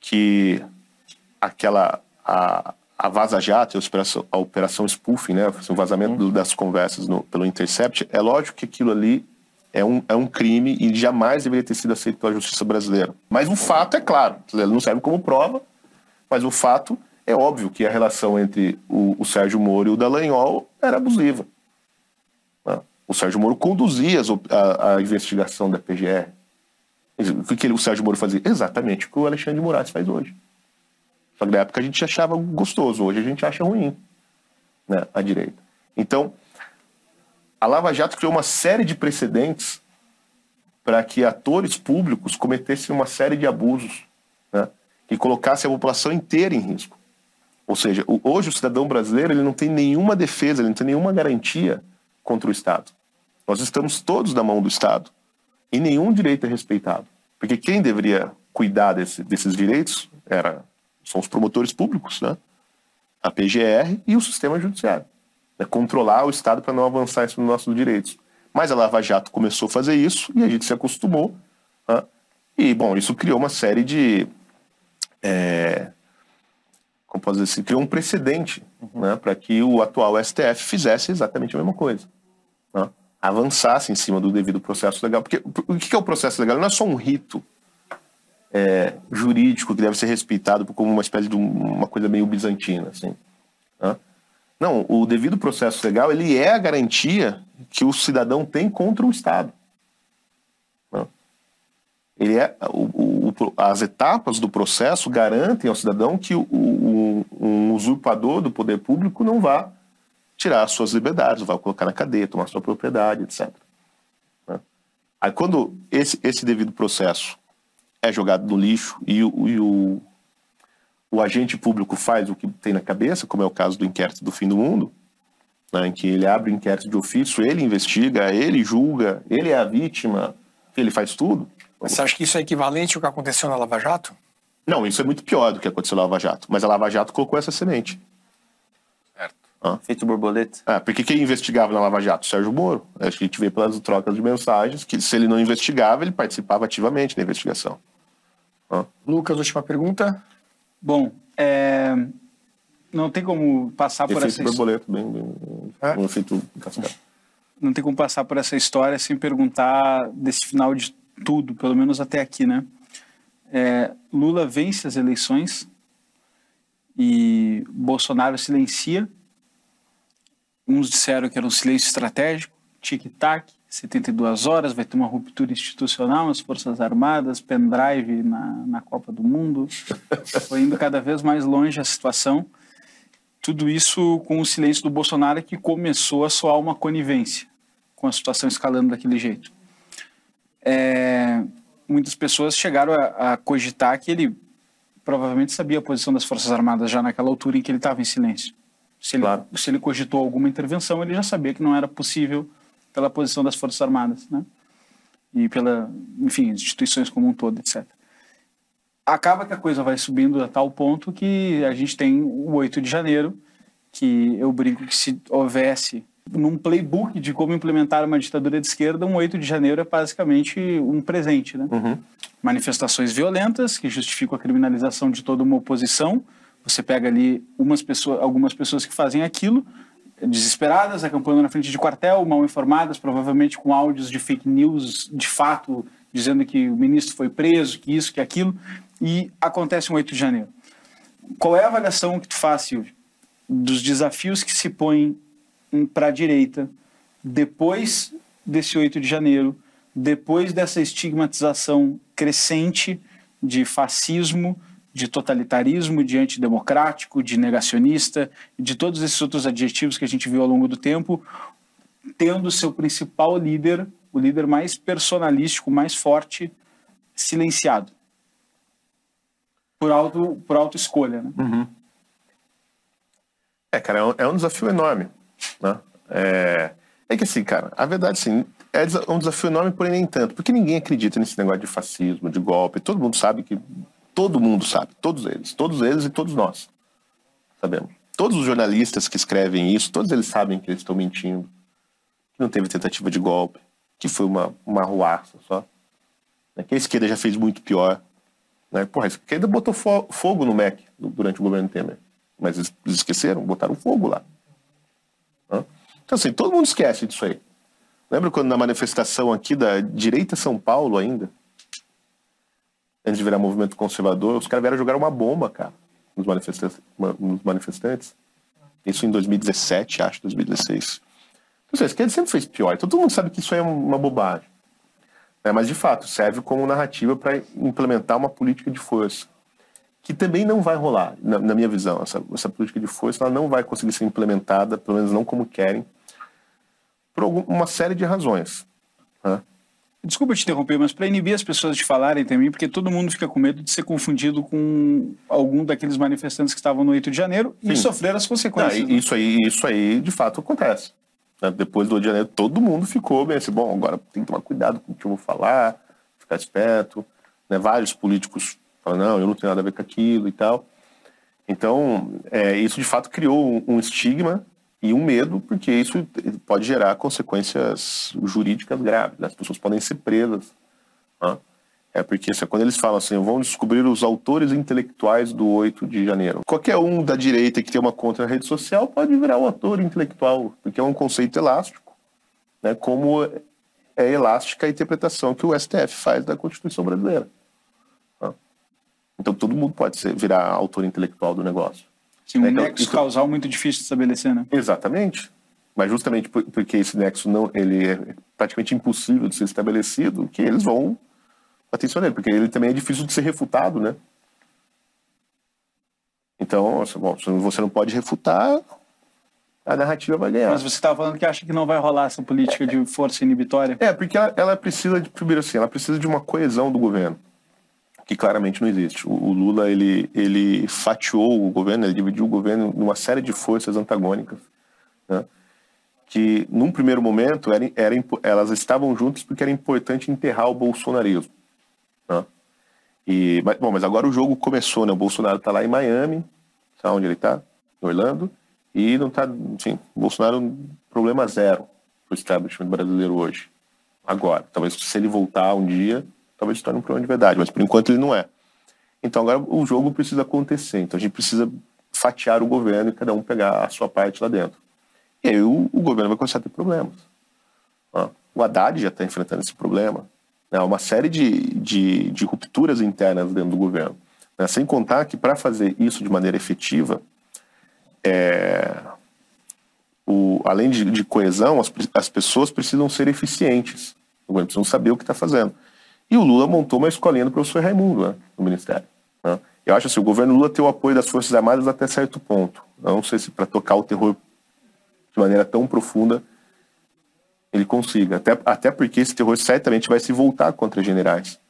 que aquela a, a Vaza Jato, a operação, a operação spoofing, né, o vazamento uhum. das conversas no, pelo Intercept, é lógico que aquilo ali é um, é um crime e jamais deveria ter sido aceito pela justiça brasileira. Mas o fato é claro, ele não serve como prova, mas o fato é óbvio que a relação entre o, o Sérgio Moro e o Dallagnol era abusiva. Né? O Sérgio Moro conduzia a, a investigação da PGR. O que ele, o Sérgio Moro fazia? Exatamente o que o Alexandre de Moraes faz hoje. Só que na época a gente achava gostoso, hoje a gente acha ruim, né, a direita. Então, a Lava Jato criou uma série de precedentes para que atores públicos cometessem uma série de abusos, né, que colocassem a população inteira em risco. Ou seja, hoje o cidadão brasileiro ele não tem nenhuma defesa, ele não tem nenhuma garantia contra o Estado. Nós estamos todos na mão do Estado e nenhum direito é respeitado. Porque quem deveria cuidar desse, desses direitos era são os promotores públicos, né? a PGR e o sistema judiciário. Né? Controlar o Estado para não avançar sobre os nossos direitos. Mas a Lava Jato começou a fazer isso e a gente se acostumou. Né? E, bom, isso criou uma série de. É, como posso dizer assim? Criou um precedente uhum. né? para que o atual STF fizesse exatamente a mesma coisa. Né? Avançasse em cima do devido processo legal. Porque o que é o processo legal? Não é só um rito é, jurídico que deve ser respeitado como uma espécie de uma coisa meio bizantina, assim. Não, o devido processo legal ele é a garantia que o cidadão tem contra o Estado. Ele é o, o, as etapas do processo garantem ao cidadão que o, o, um usurpador do poder público não vá tirar suas liberdades, vai colocar na cadeia, tomar sua propriedade, etc. Né? Aí quando esse, esse devido processo é jogado no lixo e, e o, o agente público faz o que tem na cabeça, como é o caso do inquérito do fim do mundo, né, em que ele abre o inquérito de ofício, ele investiga, ele julga, ele é a vítima, ele faz tudo. Mas você acha que isso é equivalente ao que aconteceu na Lava Jato? Não, isso é muito pior do que aconteceu na Lava Jato. Mas a Lava Jato colocou essa semente. Certo. Ah. Feito borboleta. É, porque quem investigava na Lava Jato? Sérgio Moro. Acho que a gente vê pelas trocas de mensagens que se ele não investigava, ele participava ativamente da investigação. Ah. Lucas, última pergunta. Bom, é... não tem como passar efeito por essa borboleta, bem, bem é? um efeito cascata. Não tem como passar por essa história sem perguntar desse final de tudo, pelo menos até aqui, né? É, Lula vence as eleições e Bolsonaro silencia. Uns disseram que era um silêncio estratégico, tic-tac. 72 horas, vai ter uma ruptura institucional nas Forças Armadas, pendrive na, na Copa do Mundo. Foi indo cada vez mais longe a situação. Tudo isso com o silêncio do Bolsonaro que começou a soar uma conivência com a situação escalando daquele jeito. É, muitas pessoas chegaram a, a cogitar que ele provavelmente sabia a posição das Forças Armadas já naquela altura em que ele estava em silêncio. Se ele, claro. se ele cogitou alguma intervenção, ele já sabia que não era possível pela posição das Forças Armadas, né? E pela, enfim, instituições como um todo, etc. Acaba que a coisa vai subindo a tal ponto que a gente tem o 8 de janeiro, que eu brinco que se houvesse num playbook de como implementar uma ditadura de esquerda, um 8 de janeiro é basicamente um presente, né? Uhum. Manifestações violentas que justificam a criminalização de toda uma oposição. Você pega ali umas pessoas, algumas pessoas que fazem aquilo, desesperadas, acampando na frente de quartel, mal informadas, provavelmente com áudios de fake news, de fato, dizendo que o ministro foi preso, que isso, que aquilo, e acontece um 8 de janeiro. Qual é a avaliação que tu faz, Silvio, dos desafios que se põem para a direita depois desse 8 de janeiro, depois dessa estigmatização crescente de fascismo, de totalitarismo, de antidemocrático, de negacionista, de todos esses outros adjetivos que a gente viu ao longo do tempo, tendo seu principal líder, o líder mais personalístico, mais forte, silenciado. Por auto, por auto escolha, né? É, cara, é um, é um desafio enorme, né? É, é que assim, cara, a verdade, sim, é um desafio enorme, porém nem tanto, porque ninguém acredita nesse negócio de fascismo, de golpe, todo mundo sabe que, todo mundo sabe, todos eles, todos eles e todos nós, sabemos. Todos os jornalistas que escrevem isso, todos eles sabem que eles estão mentindo, que não teve tentativa de golpe, que foi uma, uma arruaça só, né? que a esquerda já fez muito pior, né? Porra, a esquerda botou fo- fogo no MEC durante o governo Temer. Mas eles esqueceram, botaram fogo lá. Então, assim, todo mundo esquece disso aí. Lembra quando na manifestação aqui da direita São Paulo ainda, antes de virar movimento conservador, os caras vieram jogar uma bomba, cara, nos manifestantes. Nos manifestantes. Isso em 2017, acho, 2016. Então, assim, a esquerda sempre fez pior. Então todo mundo sabe que isso é uma bobagem. né? Mas, de fato, serve como narrativa para implementar uma política de força que também não vai rolar, na, na minha visão. Essa, essa política de força ela não vai conseguir ser implementada, pelo menos não como querem, por algum- uma série de razões. né? Desculpa te interromper, mas para inibir as pessoas de falarem também, porque todo mundo fica com medo de ser confundido com algum daqueles manifestantes que estavam no 8 de janeiro e Sim. sofrer as Não, consequências. e- isso, aí, isso aí, de fato, acontece. né? Depois do 8 de janeiro, todo mundo ficou bem assim, bom, agora tem que tomar cuidado com o que eu vou falar, ficar esperto. Né? Vários políticos falam, não, eu não tenho nada a ver com aquilo e tal. Então, é, isso de fato criou um estigma e um medo, porque isso pode gerar consequências jurídicas graves. né? As pessoas podem ser presas. né? É porque quando eles falam assim, vão descobrir os autores intelectuais do 8 de janeiro. Qualquer um da direita que tem uma conta na rede social pode virar o autor intelectual, porque é um conceito elástico, né? como é elástica a interpretação que o STF faz da Constituição brasileira. né? Então todo mundo pode ser, virar autor intelectual do negócio. Assim, um É, então, nexo isso- causal muito difícil de estabelecer, né? Exatamente. Mas justamente por- porque esse nexo não, ele é praticamente impossível de ser estabelecido, que eles vão atenção nele, porque ele também é difícil de ser refutado, né? Então, bom, se você não pode refutar, a narrativa vai ganhar. Mas você estava falando que acha que não vai rolar essa política de força inibitória. É, porque ela, ela precisa de, primeiro assim, ela precisa de uma coesão do governo, que claramente não existe. O, o Lula, ele, ele fatiou o governo, ele dividiu o governo numa série de forças antagônicas, né? que num primeiro momento era, era, elas estavam juntas porque era importante enterrar o bolsonarismo. Né? E, mas, bom, mas agora o jogo começou, né? O Bolsonaro está lá em Miami, sabe onde ele está? Em Orlando, e não está, enfim, o Bolsonaro problema zero para o establishment brasileiro hoje. Agora, talvez se ele voltar um dia, talvez se torne um problema de verdade, mas por enquanto ele não é. Então agora o jogo precisa acontecer, então a gente precisa fatiar o governo e cada um pegar a sua parte lá dentro. E aí o, o governo vai começar a ter problemas. O Haddad já está enfrentando esse problema. Né? Uma série de, de, de rupturas internas dentro do governo. né? Sem contar que para fazer isso de maneira efetiva, é, o, além de, de coesão, as, as pessoas precisam ser eficientes. O governo precisa saber o que está fazendo. E o Lula montou uma escolinha do professor Raimundo né, no Ministério. né? Eu acho assim, o governo Lula tem o apoio das Forças Armadas até certo ponto. Não sei se para tocar o terror de maneira tão profunda ele consiga. Até, até porque esse terror certamente vai se voltar contra generais.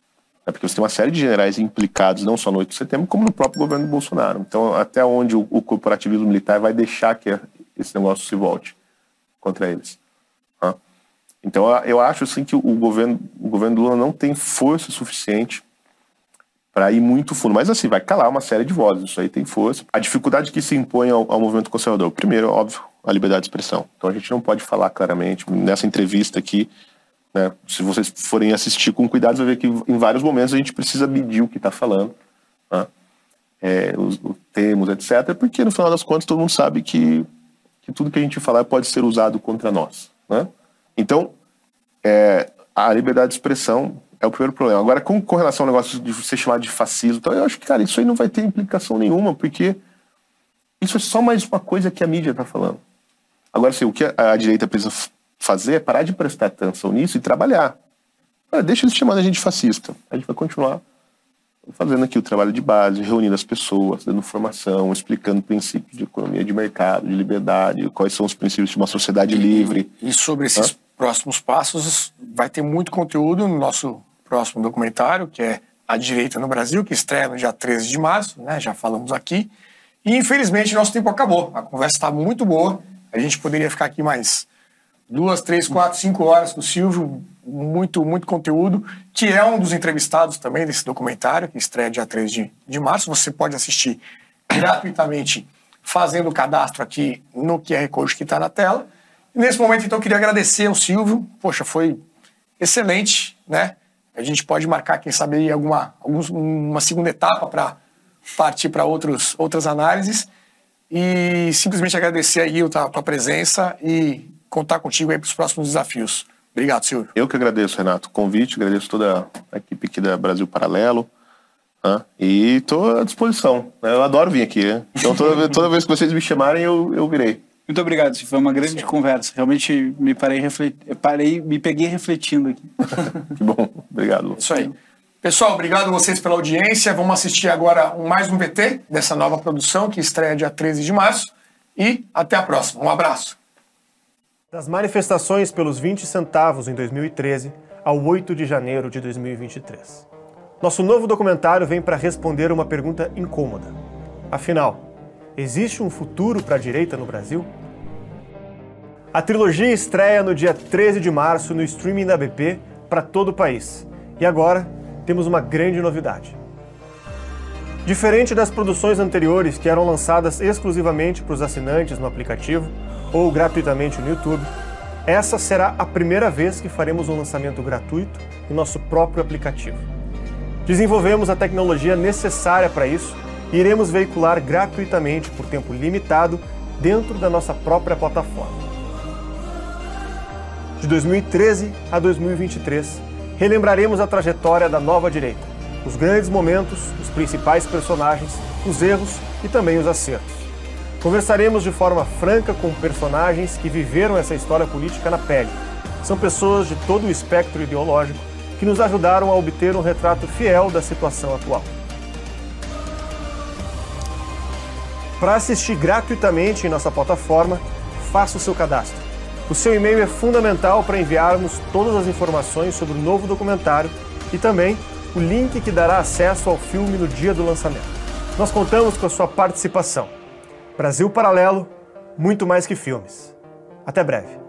né? Porque você tem uma série de generais implicados não só no 8 de setembro, como no próprio governo Bolsonaro. Então, até onde o, o corporativismo militar vai deixar que esse negócio se volte contra eles. né? Então, eu acho assim que o governo, o governo Lula não tem força suficiente para ir muito fundo. Mas assim, vai calar uma série de vozes, isso aí tem força. A dificuldade que se impõe ao, ao movimento conservador, primeiro, óbvio, a liberdade de expressão. Então a gente não pode falar claramente. Nessa entrevista aqui, né, se vocês forem assistir com cuidado, vai ver que em vários momentos a gente precisa medir o que está falando, né? é, os, os termos, etc. Porque no final das contas todo mundo sabe que, que tudo que a gente falar pode ser usado contra nós. Né? Então, é, a liberdade de expressão é o primeiro problema. Agora, com, com relação ao negócio de ser chamado de fascismo, então, eu acho que, cara, isso aí não vai ter implicação nenhuma, porque isso é só mais uma coisa que a mídia está falando. Agora, assim, o que a, a direita precisa fazer é parar de prestar atenção nisso e trabalhar. Olha, deixa eles chamando a gente de fascista. A gente vai continuar fazendo aqui o trabalho de base, reunindo as pessoas, dando formação, explicando princípios de economia de mercado, de liberdade, quais são os princípios de uma sociedade livre. E sobre esses próximos passos, vai ter muito conteúdo no nosso próximo documentário, que é A Direita no Brasil, que estreia no dia 13 de março, né? Já falamos aqui. E infelizmente nosso tempo acabou. A conversa está muito boa. A gente poderia ficar aqui mais duas, três, quatro, cinco horas com o Silvio, muito, muito conteúdo, que é um dos entrevistados também desse documentário, que estreia dia 3 de, de março. Você pode assistir gratuitamente fazendo o cadastro aqui no QR Code que está na tela. Nesse momento, então, eu queria agradecer ao Silvio. Poxa, foi excelente, né? A gente pode marcar, quem sabe, alguma, alguns, uma segunda etapa para partir para outras análises. E simplesmente agradecer aí a tua presença e contar contigo aí para os próximos desafios. Obrigado, Silvio. Eu que agradeço, Renato, o convite, agradeço toda a equipe aqui da Brasil Paralelo. Né? E estou à disposição. Né? Eu adoro vir aqui. Né? Então, toda, toda vez que vocês me chamarem, eu, eu virei. Muito obrigado, foi uma grande Sim. conversa. Realmente me parei, reflet... parei, me peguei refletindo aqui. que bom, obrigado. Isso aí. Pessoal, obrigado a vocês pela audiência. Vamos assistir agora mais um VT dessa nova produção que estreia dia 13 de março. E até a próxima. Um abraço. Das manifestações pelos 20 centavos em 2013 ao 8 de janeiro de 2023. Nosso novo documentário vem para responder uma pergunta incômoda. Afinal, existe um futuro para a direita no Brasil? A trilogia estreia no dia 13 de março no streaming da BP para todo o país. E agora temos uma grande novidade. Diferente das produções anteriores que eram lançadas exclusivamente para os assinantes no aplicativo ou gratuitamente no YouTube, essa será a primeira vez que faremos um lançamento gratuito em nosso próprio aplicativo. Desenvolvemos a tecnologia necessária para isso iremos veicular gratuitamente por tempo limitado dentro da nossa própria plataforma. De 2013 a 2023, relembraremos a trajetória da nova direita, os grandes momentos, os principais personagens, os erros e também os acertos. Conversaremos de forma franca com personagens que viveram essa história política na pele. São pessoas de todo o espectro ideológico que nos ajudaram a obter um retrato fiel da situação atual. Para assistir gratuitamente em nossa plataforma, faça o seu cadastro. O seu e-mail é fundamental para enviarmos todas as informações sobre o novo documentário e também o link que dará acesso ao filme no dia do lançamento. Nós contamos com a sua participação. Brasil Paralelo, muito mais que filmes. Até breve.